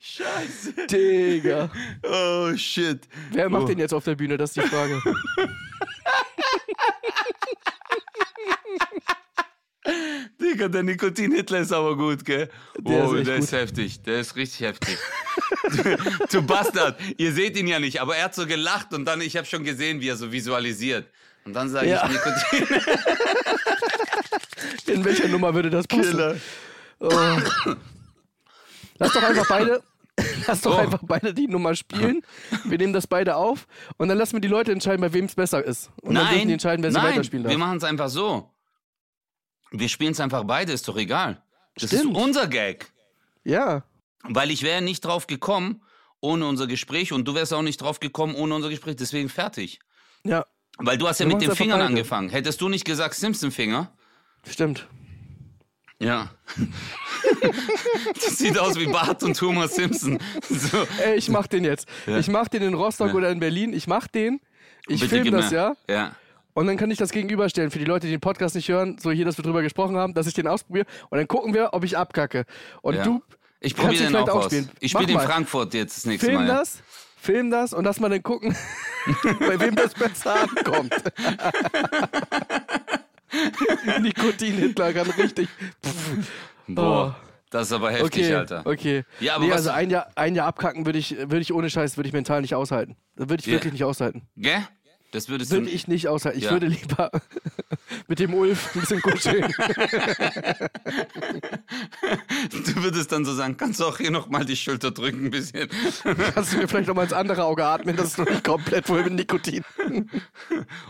Speaker 2: Scheiße.
Speaker 3: Digga.
Speaker 2: Oh, shit.
Speaker 3: Wer macht
Speaker 2: Oh.
Speaker 3: den jetzt auf der Bühne? Das ist die Frage.
Speaker 2: Digga, der Nikotin-Hitler ist aber gut, gell?
Speaker 3: Der
Speaker 2: oh,
Speaker 3: ist
Speaker 2: der
Speaker 3: gut.
Speaker 2: ist heftig. Der ist richtig heftig. du, Bastard. Ihr seht ihn ja nicht, aber er hat so gelacht und dann, ich habe schon gesehen, wie er so visualisiert. Und dann sage
Speaker 3: Ja.
Speaker 2: ich Nikotin.
Speaker 3: In welcher Nummer würde das passen?
Speaker 2: Killer.
Speaker 3: Oh. Lass doch einfach beide. Lass doch
Speaker 2: Oh.
Speaker 3: einfach beide die Nummer spielen. Wir nehmen das beide auf und dann lassen wir die Leute entscheiden, bei wem es besser ist. Und dann dürfen
Speaker 2: Nein,
Speaker 3: die entscheiden, wer sie
Speaker 2: nein,
Speaker 3: weiterspielen
Speaker 2: wir
Speaker 3: darf.
Speaker 2: machen es einfach so. Wir spielen es einfach beide, ist doch egal. Das
Speaker 3: Stimmt.
Speaker 2: ist unser Gag.
Speaker 3: Ja.
Speaker 2: Weil ich wäre nicht drauf gekommen ohne unser Gespräch und du wärst auch nicht drauf gekommen ohne unser Gespräch. Deswegen fertig.
Speaker 3: Ja,
Speaker 2: Weil du hast ja
Speaker 3: Wir
Speaker 2: mit den Fingern
Speaker 3: beide.
Speaker 2: angefangen. Hättest du nicht gesagt Simpson-Finger?
Speaker 3: stimmt.
Speaker 2: Ja. das sieht aus wie Bart und Thomas Simpson. So.
Speaker 3: Ey, ich mach den jetzt.
Speaker 2: Ja.
Speaker 3: Ich mach den in Rostock
Speaker 2: Ja.
Speaker 3: oder in Berlin. Ich mach den. Ich
Speaker 2: Bitte
Speaker 3: film
Speaker 2: gib
Speaker 3: das, ja.
Speaker 2: Ja.
Speaker 3: Und dann kann ich das gegenüberstellen für die Leute, die den Podcast nicht hören, so hier, dass wir drüber gesprochen haben, dass ich den ausprobiere. Und dann gucken wir, ob ich abkacke. Und
Speaker 2: ja.
Speaker 3: du
Speaker 2: ich
Speaker 3: kannst ihn
Speaker 2: den
Speaker 3: vielleicht
Speaker 2: auch
Speaker 3: auch spielen.
Speaker 2: Ich spiele in
Speaker 3: mal.
Speaker 2: Frankfurt jetzt das nächste
Speaker 3: film
Speaker 2: Mal. ja.
Speaker 3: das, film das und lass mal dann gucken, bei wem das besser ankommt. Nikotin-Hitler kann richtig.
Speaker 2: Boah, das ist aber heftig,
Speaker 3: okay,
Speaker 2: Alter.
Speaker 3: okay.
Speaker 2: Ja, aber
Speaker 3: nee, also ein Jahr, ein Jahr abkacken würde ich, würde ich ohne Scheiß, würde ich mental nicht aushalten. Das würde ich
Speaker 2: Ja.
Speaker 3: wirklich nicht aushalten.
Speaker 2: Gell? Das würdest
Speaker 3: Würde
Speaker 2: du.
Speaker 3: ich nicht aushalten. Ich
Speaker 2: Ja.
Speaker 3: würde lieber mit dem Ulf ein bisschen kuscheln.
Speaker 2: Du würdest dann so sagen, kannst du auch hier nochmal die Schulter drücken ein bisschen.
Speaker 3: Kannst du mir vielleicht noch mal ins andere Auge atmen, das ist noch nicht komplett voll mit Nikotin.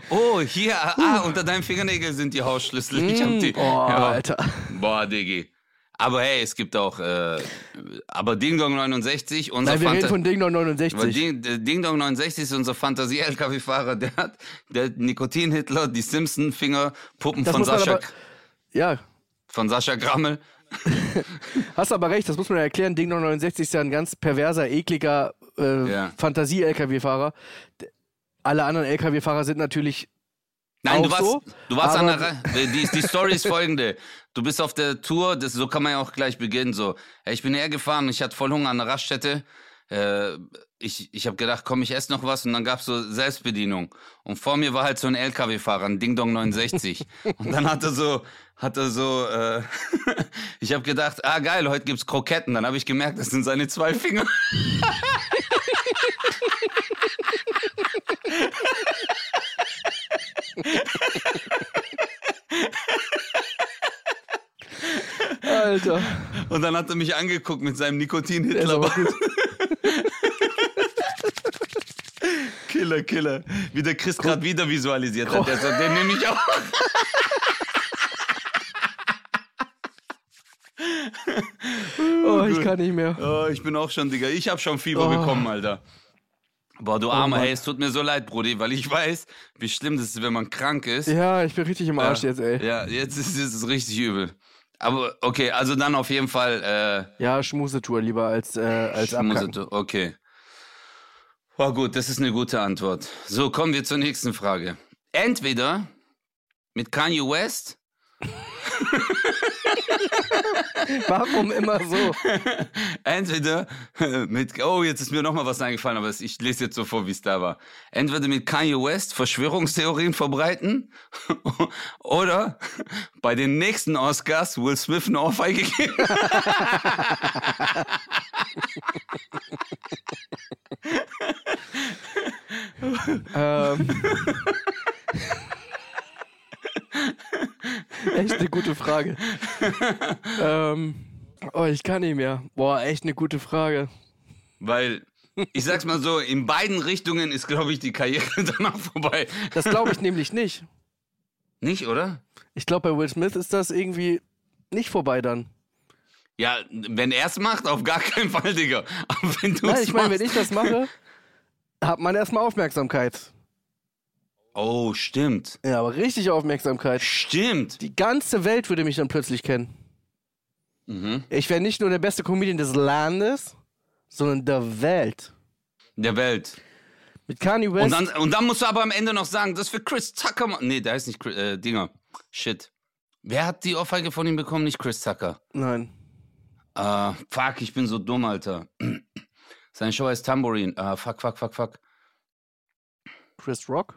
Speaker 2: Oh, hier, ah, unter deinem Fingernägel sind die Hausschlüssel. Ich hab die.
Speaker 3: Oh,
Speaker 2: ja.
Speaker 3: Alter.
Speaker 2: Boah, Diggi. Aber hey, es gibt auch, äh, aber Ding Dong 69, unser
Speaker 3: Nein, wir reden
Speaker 2: Fanta-
Speaker 3: von Ding
Speaker 2: aber
Speaker 3: 69.
Speaker 2: Ding, der Ding Dong 69 ist unser Fantasie-LKW-Fahrer, der hat der Nikotin-Hitler, die Simpson-Fingerpuppen
Speaker 3: Das
Speaker 2: von Sascha,
Speaker 3: aber- Ja,
Speaker 2: von Sascha Grammel.
Speaker 3: hast aber recht, das muss man ja erklären. Ding 69 ist ja ein ganz perverser, ekliger äh,
Speaker 2: Ja.
Speaker 3: Fantasie-LKW-Fahrer. Alle anderen LKW-Fahrer sind natürlich
Speaker 2: Nein, du warst,
Speaker 3: so,
Speaker 2: du warst an der Re die, die Story ist folgende. Du bist auf der Tour, das, so kann man ja auch gleich beginnen. So, hey, ich bin hergefahren, ich hatte voll Hunger an der Raststätte. Äh, ich ich habe gedacht, komm, ich esse noch was und dann gab's so Selbstbedienung. Und vor mir war halt so ein LKW-Fahrer, ein Ding Dong 69. und dann hat er so, hat er so, äh, ich habe gedacht, ah geil, heute gibt's Kroketten. Dann habe ich gemerkt, das sind seine zwei Finger.
Speaker 3: Alter.
Speaker 2: Und dann hat er mich angeguckt mit seinem Nikotin-Hitler. Killer, Killer. Wie der Chris gerade wieder visualisiert hat. Der sagt, den nehme ich auch.
Speaker 3: Oh, ich kann nicht mehr.
Speaker 2: Oh, ich bin auch schon, Digga. Ich habe schon Fieber
Speaker 3: Oh.
Speaker 2: bekommen, Alter. Boah, du Armer,
Speaker 3: Mann.
Speaker 2: hey, es tut mir so leid, Brudi, weil ich weiß, wie schlimm das ist, wenn man krank ist.
Speaker 3: Ja, ich bin richtig im Arsch jetzt, ey.
Speaker 2: Ja, jetzt ist ist es richtig übel. Aber okay, also dann auf jeden Fall äh,
Speaker 3: Ja, Schmusetour lieber als, äh, als.
Speaker 2: Schmusete- Okay. War gut, das ist eine gute Antwort. So, kommen wir zur nächsten Frage. Entweder mit Kanye West,
Speaker 3: Warum immer so?
Speaker 2: entweder mit, oh, jetzt ist mir nochmal was eingefallen, aber ich lese jetzt so vor, wie es da war. Entweder mit Kanye West Verschwörungstheorien verbreiten oder bei den nächsten Oscars Will Smith eine Ohrfeige geben.
Speaker 3: ähm. echt eine gute Frage. ähm. Oh, ich kann nicht mehr. Boah, echt eine gute Frage.
Speaker 2: Weil, ich sag's mal so, in beiden Richtungen ist, glaube ich, die Karriere danach vorbei.
Speaker 3: Das glaube ich nämlich nicht.
Speaker 2: Nicht, oder?
Speaker 3: Ich glaube, bei Will Smith ist das irgendwie nicht vorbei dann.
Speaker 2: Ja, wenn er es macht, auf gar keinen Fall, Digga. Aber wenn du
Speaker 3: Nein, ich meine, wenn ich das mache, hat man erstmal Aufmerksamkeit.
Speaker 2: Oh, stimmt.
Speaker 3: Ja, aber richtig Aufmerksamkeit.
Speaker 2: Stimmt.
Speaker 3: Die ganze Welt würde mich dann plötzlich kennen.
Speaker 2: Mhm.
Speaker 3: Ich wäre nicht nur der beste Comedian des Landes, sondern der Welt.
Speaker 2: Der Welt.
Speaker 3: Mit Kanye West.
Speaker 2: Und dann, und dann musst du aber am Ende noch sagen, das für Chris Tucker. Nee, der heißt nicht Chris, äh, Dinger. Shit. Wer hat die Ohrfeige von ihm bekommen? Nicht Chris Tucker.
Speaker 3: Nein.
Speaker 2: Äh, fuck, ich bin so dumm, Alter. Seine Show heißt Tambourine. Äh, fuck, fuck, fuck, fuck.
Speaker 3: Chris Rock?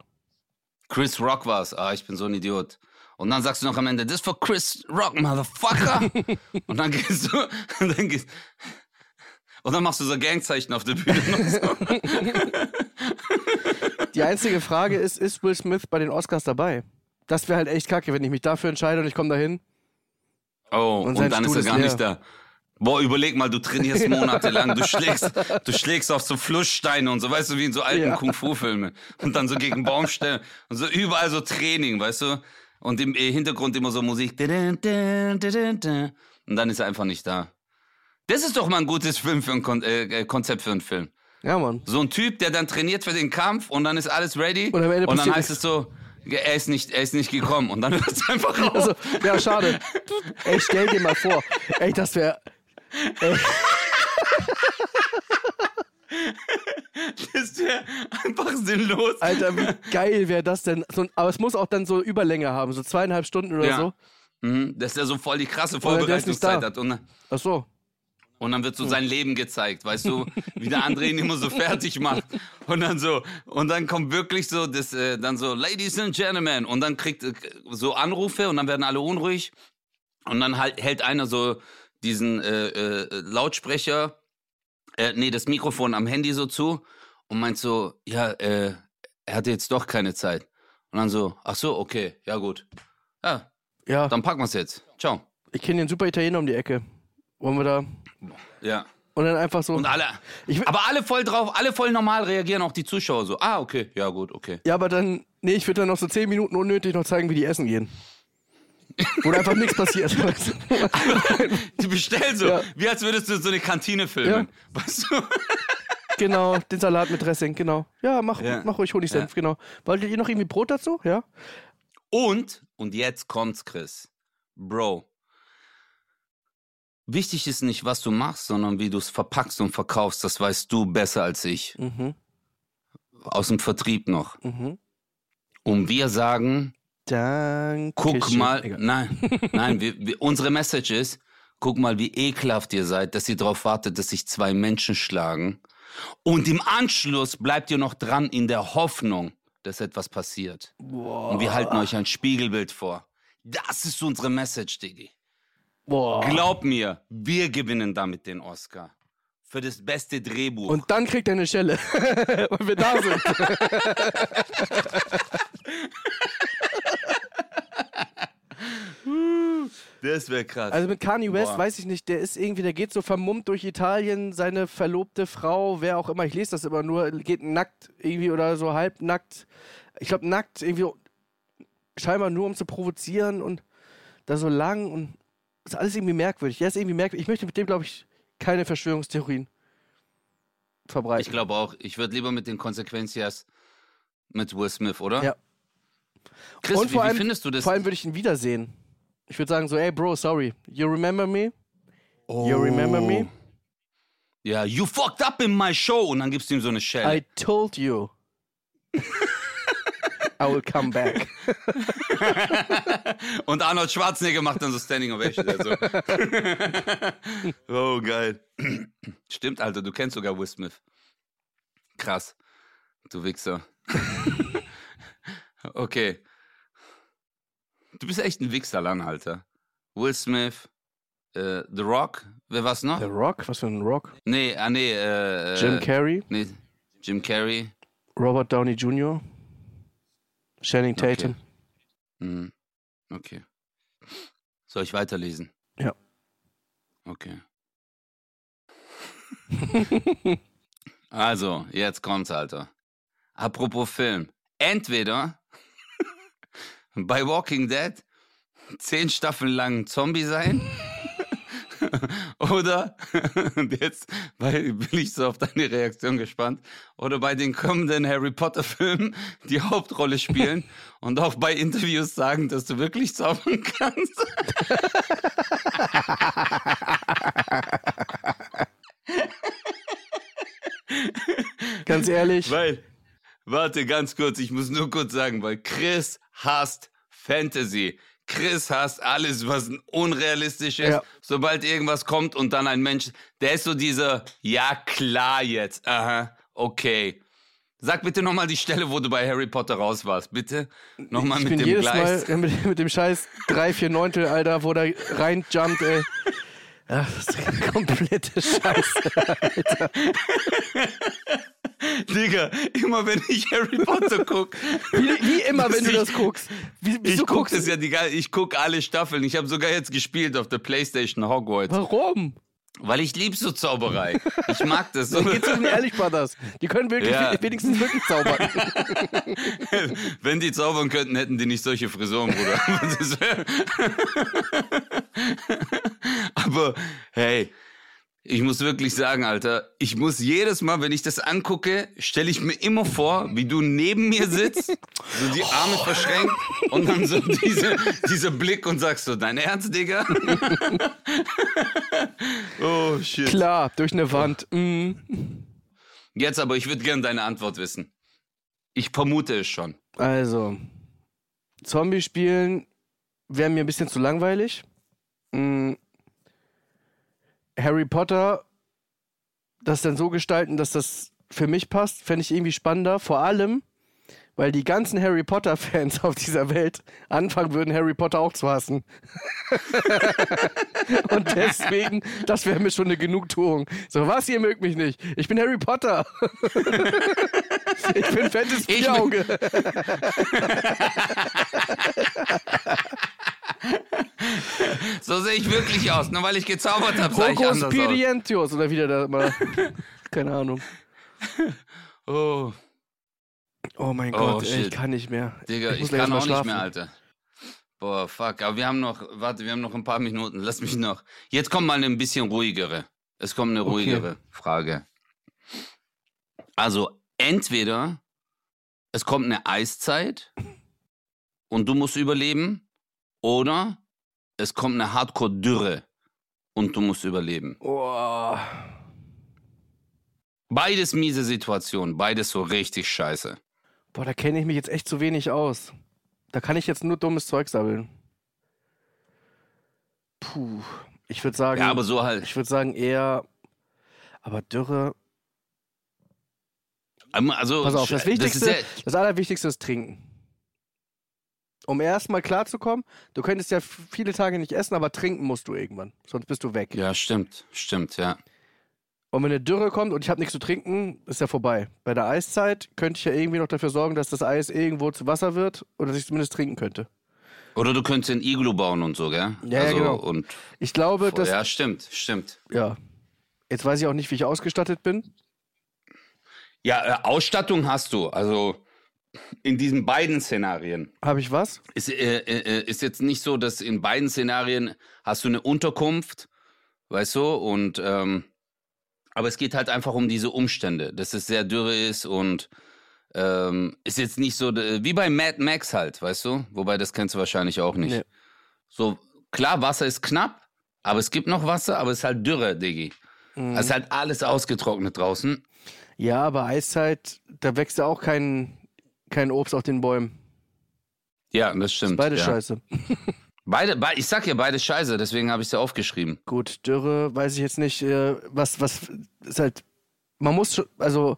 Speaker 2: Chris Rock war's. Ah, ich bin so ein Idiot. Und dann sagst du noch am Ende, das for Chris Rock, Motherfucker. und dann gehst du, und dann gehst, und dann machst du so Gangzeichen auf der Bühne. so.
Speaker 3: Die einzige Frage ist, ist Will Smith bei den Oscars dabei? Das wäre halt echt kacke, wenn ich mich dafür entscheide und ich komme dahin.
Speaker 2: Oh,
Speaker 3: Und
Speaker 2: und, dann
Speaker 3: Stuhl
Speaker 2: ist er
Speaker 3: ist
Speaker 2: gar
Speaker 3: leer.
Speaker 2: nicht da. Boah, überleg mal, du trainierst monatelang, du schlägst, du schlägst auf so Flusssteine und so, weißt du, wie in so alten
Speaker 3: Ja.
Speaker 2: Kung-Fu-Filmen. Und dann so gegen Baumstämme und so überall so Training, weißt du? Und im Hintergrund immer so Musik. Und dann ist er einfach nicht da. Das ist doch mal ein gutes Film für ein Kon äh, äh, Konzept für einen Film.
Speaker 3: Ja, Mann.
Speaker 2: So ein Typ, der dann trainiert für den Kampf und dann ist alles ready.
Speaker 3: Und Ende
Speaker 2: dann heißt es so, er ist nicht, er ist nicht gekommen. Und dann hört es einfach auf.
Speaker 3: Also, ja, schade. Ey, stell dir mal vor. Ey, das wäre.
Speaker 2: Das wäre einfach sinnlos.
Speaker 3: Alter, wie geil wäre das denn? So, aber es muss auch dann so Überlänge haben, so zweieinhalb Stunden oder
Speaker 2: Ja.
Speaker 3: so.
Speaker 2: Mhm, dass er so voll die krasse Vorbereitungszeit hat. Und,
Speaker 3: Ach so.
Speaker 2: und dann wird so sein Leben gezeigt, weißt du, wie der André ihn immer so fertig macht. Und dann so, und dann kommt wirklich so, das, äh, dann so, Ladies and Gentlemen. Und dann kriegt äh, so Anrufe und dann werden alle unruhig. Und dann halt, hält einer so diesen äh, äh, Lautsprecher, äh, nee, das Mikrofon am Handy so zu und meint so, ja, äh, er hatte jetzt doch keine Zeit. Und dann so, ach so, okay, ja gut. Ja,
Speaker 3: Ja,
Speaker 2: dann packen wir's jetzt. Ciao.
Speaker 3: ich kenne den super Italiener um die Ecke. Wollen wir da.
Speaker 2: Ja.
Speaker 3: Und dann einfach so.
Speaker 2: Und alle, aber alle voll drauf, alle voll normal reagieren, auch die Zuschauer so. Ah, okay, ja gut, okay.
Speaker 3: Ja, aber dann. Nee, ich würde dann noch so zehn Minuten unnötig noch zeigen, wie die essen gehen. Wo einfach nichts passiert.
Speaker 2: Die bestellen so,
Speaker 3: Ja.
Speaker 2: wie als würdest du so eine Kantine filmen. Weißt du?
Speaker 3: genau, den Salat mit Dressing, genau. Ja, mach,
Speaker 2: Ja.
Speaker 3: mach ruhig Honigsenf, genau. Wolltet ihr noch irgendwie Brot dazu? Ja?
Speaker 2: Und, und jetzt kommt's, Chris. Bro. Wichtig ist nicht, was du machst, sondern wie du es verpackst und verkaufst. Das weißt du besser als ich.
Speaker 3: Mhm.
Speaker 2: Aus dem Vertrieb noch.
Speaker 3: Mhm.
Speaker 2: Und wir sagen,
Speaker 3: Danke.
Speaker 2: Guck mal, nein, nein, wir, wir, unsere Message ist, guck mal, wie ekelhaft ihr seid, dass ihr darauf wartet, dass sich zwei Menschen schlagen. Und im Anschluss bleibt ihr noch dran in der Hoffnung, dass etwas passiert. Und wir halten euch ein Spiegelbild vor. Das ist unsere Message, Diggi.
Speaker 3: Boah.
Speaker 2: Glaub mir, wir gewinnen damit den Oscar. Für das beste Drehbuch.
Speaker 3: Und dann kriegt er eine Schelle, weil wir da sind.
Speaker 2: das wäre krass.
Speaker 3: Also mit Kanye West
Speaker 2: Boah.
Speaker 3: weiß ich nicht, der ist irgendwie, der geht so vermummt durch Italien, seine verlobte Frau, wer auch immer, ich lese das immer nur, geht nackt irgendwie oder so halbnackt. Ich glaube nackt irgendwie scheinbar nur um zu provozieren und da so lang und ist alles irgendwie merkwürdig. Er ist irgendwie merkwürdig. Ich möchte mit dem, glaube ich, keine Verschwörungstheorien verbreiten.
Speaker 2: Ich glaube auch, ich würde lieber mit den Konsequenzias mit Will Smith, oder?
Speaker 3: Ja.
Speaker 2: Chris,
Speaker 3: Und
Speaker 2: wie,
Speaker 3: vor
Speaker 2: wie
Speaker 3: allem,
Speaker 2: findest du das?
Speaker 3: Vor allem würde ich ihn wiedersehen. Ich würde sagen so, ey Bro, sorry. You remember me? You remember me?
Speaker 2: Ja, you fucked up in my show. Und dann gibst du ihm so eine Schelle.
Speaker 3: I told you. I will come back.
Speaker 2: Und Arnold Schwarzenegger macht dann so Standing Ovation. Also. oh, geil. Stimmt, Alter, du kennst sogar Will Smith. Krass. Du Wichser. okay. Du bist echt ein Wichser, lang, Alter. Will Smith, äh, The Rock, wer war's noch?
Speaker 3: The Rock? Was für ein Rock?
Speaker 2: Nee, ah nee, äh,
Speaker 3: Jim Carrey,
Speaker 2: nee, Jim Carrey.
Speaker 3: Robert Downey Jr., Channing
Speaker 2: Okay.
Speaker 3: Tatum.
Speaker 2: Mhm. Okay. Soll ich weiterlesen?
Speaker 3: Ja.
Speaker 2: Okay. also, jetzt kommt's, Alter. Apropos Film. Entweder bei Walking Dead zehn Staffeln lang Zombie sein. Oder, und jetzt weil, bin ich so auf deine Reaktion gespannt, oder bei den kommenden Harry Potter Filmen die Hauptrolle spielen und auch bei Interviews sagen, dass du wirklich zaubern kannst.
Speaker 3: Ganz ehrlich,
Speaker 2: Weil, warte ganz kurz, ich muss nur kurz sagen, weil Chris hasst Fantasy. Chris hasst alles, was unrealistisch ist.
Speaker 3: Ja.
Speaker 2: Sobald irgendwas kommt und dann ein Mensch, der ist so dieser, ja klar jetzt, aha, okay. Sag bitte nochmal die Stelle, wo du bei Harry Potter raus warst, bitte. Nochmal
Speaker 3: ich
Speaker 2: mit
Speaker 3: bin
Speaker 2: dem
Speaker 3: jedes
Speaker 2: Gleis.
Speaker 3: Mal mit, mit dem scheiß 3, 4 Neuntel, Alter, wo der reinjumpt, ey. Ach, das ist eine komplette Scheiße.
Speaker 2: Digga, immer wenn ich Harry Potter guck.
Speaker 3: Wie, wie immer, wenn du
Speaker 2: Ich-
Speaker 3: das guckst. Wie,
Speaker 2: Ich guck das ja die ich guck alle Staffeln. Ich habe sogar jetzt gespielt auf der Playstation Hogwarts.
Speaker 3: Warum?
Speaker 2: Weil ich lieb so Zauberei. Ich mag das. So.
Speaker 3: Geht zu den Ehrlich Brothers. Die können wirklich
Speaker 2: Ja.
Speaker 3: wenigstens wirklich zaubern.
Speaker 2: Wenn die zaubern könnten, hätten die nicht solche Frisuren, Bruder. Aber hey, ich muss wirklich sagen, Alter, ich muss jedes Mal, wenn ich das angucke, stelle ich mir immer vor, wie du neben mir sitzt, so die Arme verschränkt und dann so diese, dieser Blick und sagst so, dein Ernst, Digga? oh, shit.
Speaker 3: Klar, durch eine Wand. Mm.
Speaker 2: Jetzt aber, ich würde gerne deine Antwort wissen. Ich vermute es schon.
Speaker 3: Also, Zombie spielen wäre mir ein bisschen zu langweilig. Mm. Harry Potter, das dann so gestalten, dass das für mich passt, fände ich irgendwie spannender. Vor allem, weil die ganzen Harry Potter-Fans auf dieser Welt anfangen würden, Harry Potter auch zu hassen. Und deswegen, das wäre mir schon eine Genugtuung. So, was, ihr mögt mich nicht. Ich bin Harry Potter. ich bin fettes Vierauge.
Speaker 2: So sehe ich wirklich aus. Nur weil ich gezaubert habe, sah ich aus.
Speaker 3: Oder wieder da mal. Keine Ahnung.
Speaker 2: Oh,
Speaker 3: Oh mein
Speaker 2: Oh,
Speaker 3: Gott, ey, ich kann nicht mehr.
Speaker 2: Digga, ich,
Speaker 3: gleich
Speaker 2: kann auch
Speaker 3: mal
Speaker 2: nicht mehr,
Speaker 3: schlafen.
Speaker 2: Alter. Boah, fuck. Aber wir haben noch, warte, wir haben noch ein paar Minuten. Lass mich noch. Jetzt kommt mal eine ein bisschen ruhigere. Es kommt eine
Speaker 3: Okay.
Speaker 2: ruhigere Frage. Also, entweder es kommt eine Eiszeit und du musst überleben, oder es kommt eine Hardcore-Dürre und du musst überleben.
Speaker 3: Oh.
Speaker 2: Beides miese Situationen, beides so richtig scheiße.
Speaker 3: Boah, da kenne ich mich jetzt echt zu wenig aus. Da kann ich jetzt nur dummes Zeug sammeln. Puh. Ich würde sagen,
Speaker 2: Ja, aber so halt.
Speaker 3: ich würde sagen eher. Aber Dürre.
Speaker 2: Also,
Speaker 3: Pass auf, das Wichtigste,
Speaker 2: ja-
Speaker 3: das Allerwichtigste ist trinken. Um erstmal klarzukommen, du könntest ja viele Tage nicht essen, aber trinken musst du irgendwann. Sonst bist du weg.
Speaker 2: Ja, stimmt, stimmt, ja.
Speaker 3: Und wenn eine Dürre kommt und ich habe nichts zu trinken, ist ja vorbei. Bei der Eiszeit könnte ich ja irgendwie noch dafür sorgen, dass das Eis irgendwo zu Wasser wird oder dass ich zumindest trinken könnte.
Speaker 2: Oder du könntest ein Iglu bauen und so, gell?
Speaker 3: Ja, ja,
Speaker 2: also,
Speaker 3: genau.
Speaker 2: Und,
Speaker 3: Ich glaube, dass. Ja.
Speaker 2: ja, stimmt, stimmt.
Speaker 3: Jetzt weiß ich auch nicht, wie ich ausgestattet bin.
Speaker 2: Ja, äh, Ausstattung hast du. Also, in diesen beiden Szenarien
Speaker 3: Habe ich was?
Speaker 2: ist, äh, äh, ist jetzt nicht so, dass in beiden Szenarien hast du eine Unterkunft, weißt du, und ähm, aber es geht halt einfach um diese Umstände, dass es sehr dürre ist und ähm, ist jetzt nicht so äh, wie bei Mad Max halt, weißt du? Wobei das kennst du wahrscheinlich auch nicht.
Speaker 3: Nee.
Speaker 2: So klar, Wasser ist knapp, aber es gibt noch Wasser, aber es ist halt Dürre, Diggi.
Speaker 3: Mhm.
Speaker 2: Es ist halt alles ausgetrocknet draußen.
Speaker 3: Ja, aber Eiszeit, da wächst ja auch kein, kein Obst auf den Bäumen.
Speaker 2: Ja, das stimmt.
Speaker 3: Beide
Speaker 2: ja.
Speaker 3: scheiße.
Speaker 2: Beide, be ich sag ja beide scheiße, deswegen habe ich es ja aufgeschrieben.
Speaker 3: Gut, Dürre, weiß ich jetzt nicht, äh, was, was ist halt, man muss, also,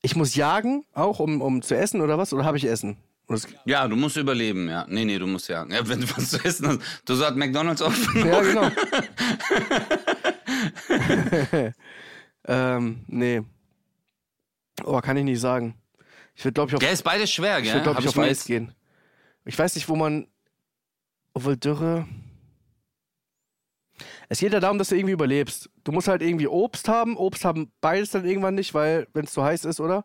Speaker 3: ich muss jagen, auch um, um zu essen oder was? Oder habe ich Essen?
Speaker 2: Ja, du musst überleben, ja. Nee, nee, du musst ja. ja wenn du was zu essen hast. Du sagst McDonalds offen.
Speaker 3: Ja, genau. ähm, nee. Oh, kann ich nicht sagen. Ich würde, glaube ich, auf,
Speaker 2: Der ist beides schwer,
Speaker 3: ich
Speaker 2: gell?
Speaker 3: würd, glaub
Speaker 2: Hab
Speaker 3: ich, auf Eis
Speaker 2: jetzt-
Speaker 3: gehen. Ich weiß nicht, wo man, obwohl Dürre, es geht ja darum, dass du irgendwie überlebst. Du musst halt irgendwie Obst haben. Obst haben beides dann irgendwann nicht, weil, wenn es zu heiß ist, oder?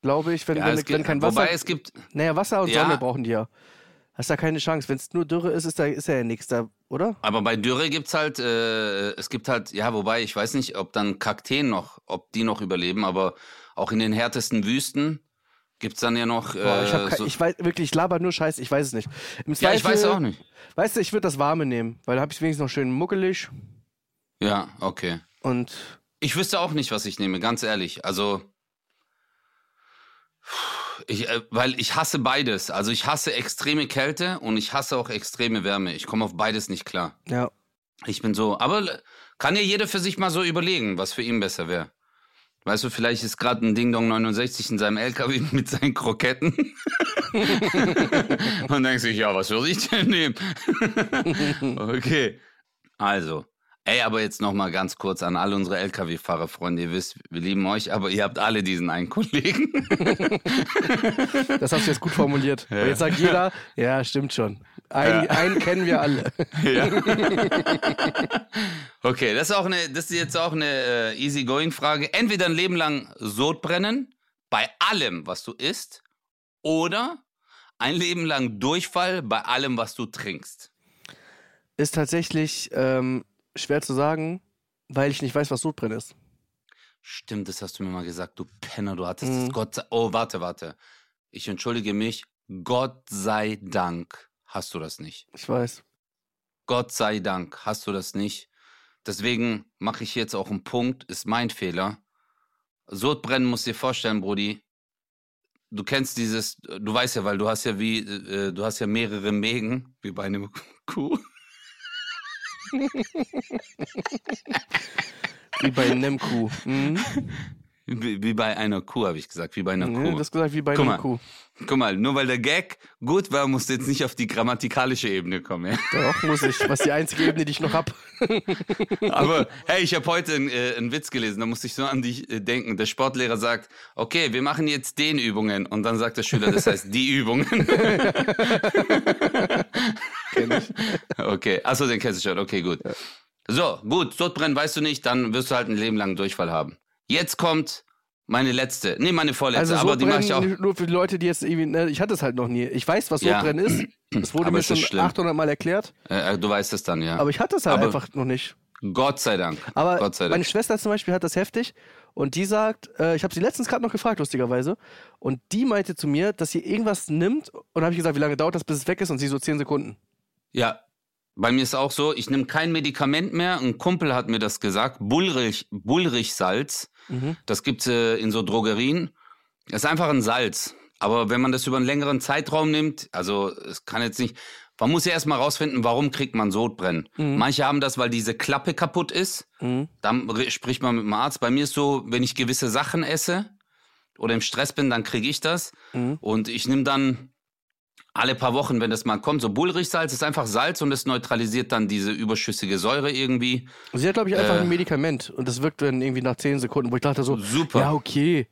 Speaker 3: Glaube ich, wenn,
Speaker 2: Ja,
Speaker 3: wenn,
Speaker 2: es
Speaker 3: wenn
Speaker 2: gibt,
Speaker 3: kein Wasser.
Speaker 2: Wobei es gibt.
Speaker 3: naja, Wasser und
Speaker 2: Ja.
Speaker 3: Sonne brauchen die ja. Hast da keine Chance. Wenn es nur Dürre ist, ist da ist ja nichts da, oder?
Speaker 2: Aber bei Dürre gibt's halt, äh, es gibt halt, ja, wobei ich weiß nicht, ob dann Kakteen noch, ob die noch überleben, aber auch in den härtesten Wüsten gibt's dann ja noch. Äh,
Speaker 3: Boah, ich, hab kein,
Speaker 2: so,
Speaker 3: ich weiß wirklich, ich laber nur Scheiß, ich weiß es nicht. Im
Speaker 2: ja, ich weiß
Speaker 3: Zweifel-
Speaker 2: auch nicht.
Speaker 3: Weißt du, ich würde das Warme nehmen, weil da habe ich wenigstens noch schön muckelig
Speaker 2: Ja, okay.
Speaker 3: und
Speaker 2: Ich wüsste auch nicht, was ich nehme, ganz ehrlich. Also, ich, äh, weil ich hasse beides. Also ich hasse extreme Kälte und ich hasse auch extreme Wärme. Ich komme auf beides nicht klar.
Speaker 3: ja.
Speaker 2: Ich bin so, aber kann ja jeder für sich mal so überlegen, was für ihn besser wäre. Weißt du, vielleicht ist gerade ein Ding Dong 69 in seinem LKW mit seinen Kroketten. und denkst sich, ja, was würde ich denn nehmen? okay. Also, ey, aber jetzt noch mal ganz kurz an alle unsere LKW-Fahrer, Freunde. Ihr wisst, wir lieben euch, aber ihr habt alle diesen einen Kollegen.
Speaker 3: Das hast du jetzt gut formuliert.
Speaker 2: Ja.
Speaker 3: Jetzt sagt jeder, ja, stimmt schon. Einen,
Speaker 2: Ja.
Speaker 3: einen kennen wir alle.
Speaker 2: Ja. okay, das ist auch eine, das ist jetzt auch eine äh, easy-going-Frage. Entweder ein Leben lang Sodbrennen bei allem, was du isst, oder ein Leben lang Durchfall bei allem, was du trinkst.
Speaker 3: Ist tatsächlich ähm, schwer zu sagen, weil ich nicht weiß, was Sodbrennen ist.
Speaker 2: Stimmt, das hast du mir mal gesagt, du Penner, du hattest
Speaker 3: Mhm.
Speaker 2: das Gott Oh, warte, warte. Ich entschuldige mich. Gott sei Dank hast du das nicht.
Speaker 3: Ich weiß.
Speaker 2: Gott sei Dank hast du das nicht. Deswegen mache ich jetzt auch einen Punkt, ist mein Fehler. Sodbrennen musst dir vorstellen, Brudi. Du kennst dieses, du weißt ja, weil du hast ja wie, äh, du hast ja mehrere Mägen, wie bei einem Kuh.
Speaker 3: Wie bei Nemku. Mhm.
Speaker 2: Wie, wie bei einer Kuh, habe ich gesagt, wie bei einer
Speaker 3: Nee,
Speaker 2: Kuh.
Speaker 3: das gesagt wie bei
Speaker 2: Guck mal.
Speaker 3: Nemku.
Speaker 2: Guck mal, nur weil der Gag gut war, musst du jetzt nicht auf die grammatikalische Ebene kommen. Ja?
Speaker 3: Doch, muss ich. Was die einzige Ebene, die ich noch hab.
Speaker 2: Aber hey, ich habe heute einen, äh, einen Witz gelesen, da musste ich so an dich äh, denken. Der Sportlehrer sagt, okay, wir machen jetzt den Übungen. Und dann sagt der Schüler, das heißt die Übungen.
Speaker 3: Kenn ich.
Speaker 2: okay, achso, den kennst du schon. Okay, gut. So, gut, Sodbrennen weißt du nicht, dann wirst du halt ein Leben lang Durchfall haben. Jetzt kommt meine letzte, nee, meine vorletzte,
Speaker 3: Also
Speaker 2: aber die mache ich auch.
Speaker 3: Nur für die Leute, die jetzt irgendwie, ne, ich hatte es halt noch nie. Ich weiß, was
Speaker 2: Ja.
Speaker 3: Sodbrennen ist. Das wurde
Speaker 2: Aber
Speaker 3: mir schon
Speaker 2: schlimm.
Speaker 3: 800 Mal erklärt.
Speaker 2: Äh, du weißt es dann, ja.
Speaker 3: Aber ich hatte es halt
Speaker 2: Aber-
Speaker 3: einfach noch nicht.
Speaker 2: Gott sei Dank.
Speaker 3: Aber
Speaker 2: Gott sei
Speaker 3: meine
Speaker 2: Dank.
Speaker 3: Schwester zum Beispiel hat das heftig und die sagt, äh, ich habe sie letztens gerade noch gefragt, lustigerweise, und die meinte zu mir, dass sie irgendwas nimmt und habe ich gesagt, wie lange dauert das, bis es weg ist und sie so 10 Sekunden.
Speaker 2: Ja, bei mir ist auch so, ich nehme kein Medikament mehr. Ein Kumpel hat mir das gesagt. Bullrich, Bullrichsalz.
Speaker 3: Mhm.
Speaker 2: Das gibt's äh, in so Drogerien. Das ist einfach ein Salz. Aber wenn man das über einen längeren Zeitraum nimmt, also es kann jetzt nicht, man muss ja erstmal rausfinden, warum kriegt man Sodbrennen.
Speaker 3: Mhm.
Speaker 2: Manche haben das, weil diese Klappe kaputt ist.
Speaker 3: Mhm.
Speaker 2: Dann spricht man mit dem Arzt. Bei mir ist so, wenn ich gewisse Sachen esse oder im Stress bin, dann kriege ich das.
Speaker 3: Mhm.
Speaker 2: Und ich nehme dann alle paar Wochen, wenn das mal kommt, so Bullrichsalz ist einfach Salz und es neutralisiert dann diese überschüssige Säure irgendwie.
Speaker 3: Sie hat, glaube ich, einfach
Speaker 2: Äh.
Speaker 3: ein Medikament und das wirkt dann irgendwie nach 10 Sekunden, wo ich dachte so,
Speaker 2: Super.
Speaker 3: ja, okay.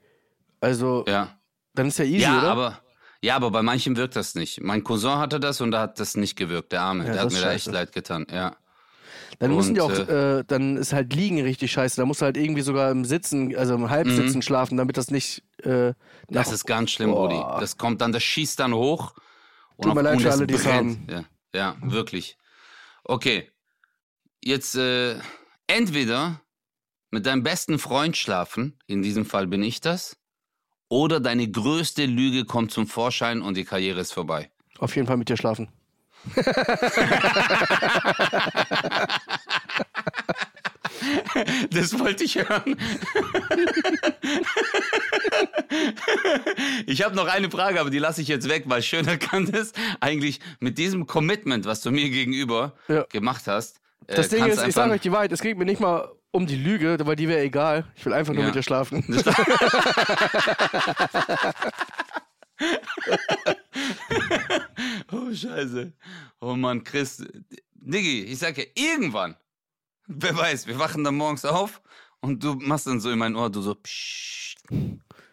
Speaker 3: Also,
Speaker 2: Ja.
Speaker 3: dann ist ja easy,
Speaker 2: ja,
Speaker 3: oder?
Speaker 2: aber ja, aber bei manchen wirkt das nicht. Mein Cousin hatte das und da hat das nicht gewirkt, der Arme.
Speaker 3: Ja,
Speaker 2: der hat mir da echt leid getan. Ja.
Speaker 3: Dann müssen die auch,
Speaker 2: Und,
Speaker 3: äh, dann ist halt Liegen richtig scheiße. Da musst du halt irgendwie sogar im Sitzen, also im Halbsitzen
Speaker 2: Mhm.
Speaker 3: schlafen, damit das nicht. Äh,
Speaker 2: Das ist ganz schlimm,
Speaker 3: Boah.
Speaker 2: Rudi. Das kommt dann, das schießt dann hoch.
Speaker 3: Tut mir leid für alle, die es haben.
Speaker 2: Ja, ja, wirklich. Okay. Jetzt äh, entweder mit deinem besten Freund schlafen, in diesem Fall bin ich das, oder deine größte Lüge kommt zum Vorschein und die Karriere ist vorbei.
Speaker 3: Auf jeden Fall mit dir schlafen.
Speaker 2: Das wollte ich hören. Ich habe noch eine Frage, aber die lasse ich jetzt weg, weil schöner kann das eigentlich mit diesem Commitment, was du mir gegenüber
Speaker 3: Ja.
Speaker 2: gemacht hast. äh,
Speaker 3: Das Ding
Speaker 2: kannst
Speaker 3: ist, ich sage euch die Wahrheit, es geht mir nicht mal um die Lüge, weil die wäre egal. Ich will einfach nur
Speaker 2: Ja.
Speaker 3: mit dir schlafen.
Speaker 2: Oh, Scheiße. Oh Mann, Chris. Diggi, ich sag ja, irgendwann, wer weiß, wir wachen dann morgens auf und du machst dann so in mein Ohr, du so, pssst.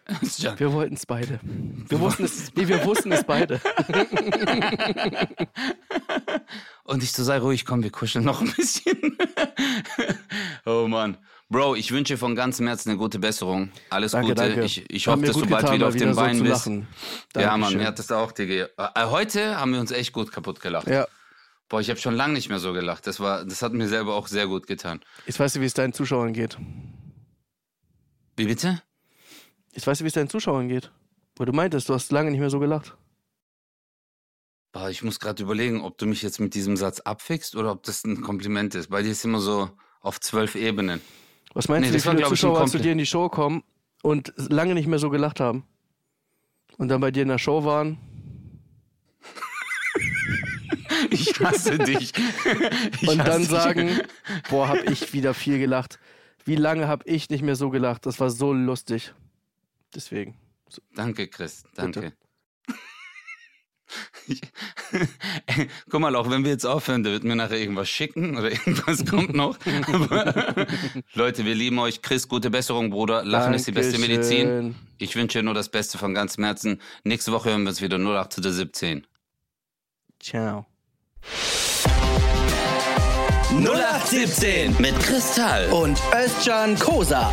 Speaker 3: Wir wollten es beide. Wir wussten es, nee, wir wussten es beide.
Speaker 2: Und ich so, sei ruhig, komm, wir kuscheln noch ein bisschen. oh Mann. Bro, ich wünsche dir von ganzem Herzen eine gute Besserung. Alles
Speaker 3: Danke,
Speaker 2: Gute.
Speaker 3: danke.
Speaker 2: Ich, ich hoffe, dass du bald
Speaker 3: getan,
Speaker 2: wieder auf den
Speaker 3: wieder so
Speaker 2: Beinen bist. Ja, Mann, mir hat das auch, Digga. Äh, heute haben wir uns echt gut kaputt gelacht.
Speaker 3: Ja,
Speaker 2: Boah, ich habe schon lange nicht mehr so gelacht. Das, war, das hat mir selber auch sehr gut getan.
Speaker 3: jetzt weißt du, wie es deinen Zuschauern geht.
Speaker 2: Wie bitte?
Speaker 3: Jetzt weißt du, wie es deinen Zuschauern geht. Wo du meintest, du hast lange nicht mehr so gelacht.
Speaker 2: Ich muss gerade überlegen, ob du mich jetzt mit diesem Satz abfickst oder ob das ein Kompliment ist. Bei dir ist immer so auf zwölf Ebenen.
Speaker 3: Was meinst
Speaker 2: Nee,
Speaker 3: du, wie
Speaker 2: war,
Speaker 3: viele
Speaker 2: ein
Speaker 3: Zuschauer zu dir in die Show kommen und lange nicht mehr so gelacht haben? Und dann bei dir in der Show waren?
Speaker 2: Ich hasse dich. Ich
Speaker 3: und
Speaker 2: hasse
Speaker 3: dann
Speaker 2: dich.
Speaker 3: sagen, boah, hab ich wieder viel gelacht. Wie lange hab ich nicht mehr so gelacht? Das war so lustig. Deswegen.
Speaker 2: Danke, Chris. Danke.
Speaker 3: Bitte.
Speaker 2: Ich, guck mal, auch wenn wir jetzt aufhören, der wird mir nachher irgendwas schicken oder irgendwas kommt noch. Aber, Leute, wir lieben euch. Chris, gute Besserung, Bruder. Lachen ist die beste Medizin.
Speaker 3: Dankeschön.
Speaker 2: Ich wünsche dir nur das Beste von ganzem Herzen. Nächste Woche hören wir uns wieder 0817.
Speaker 3: Ciao.
Speaker 1: 0817
Speaker 2: Mit Kristall.
Speaker 1: und Özcan Kosa.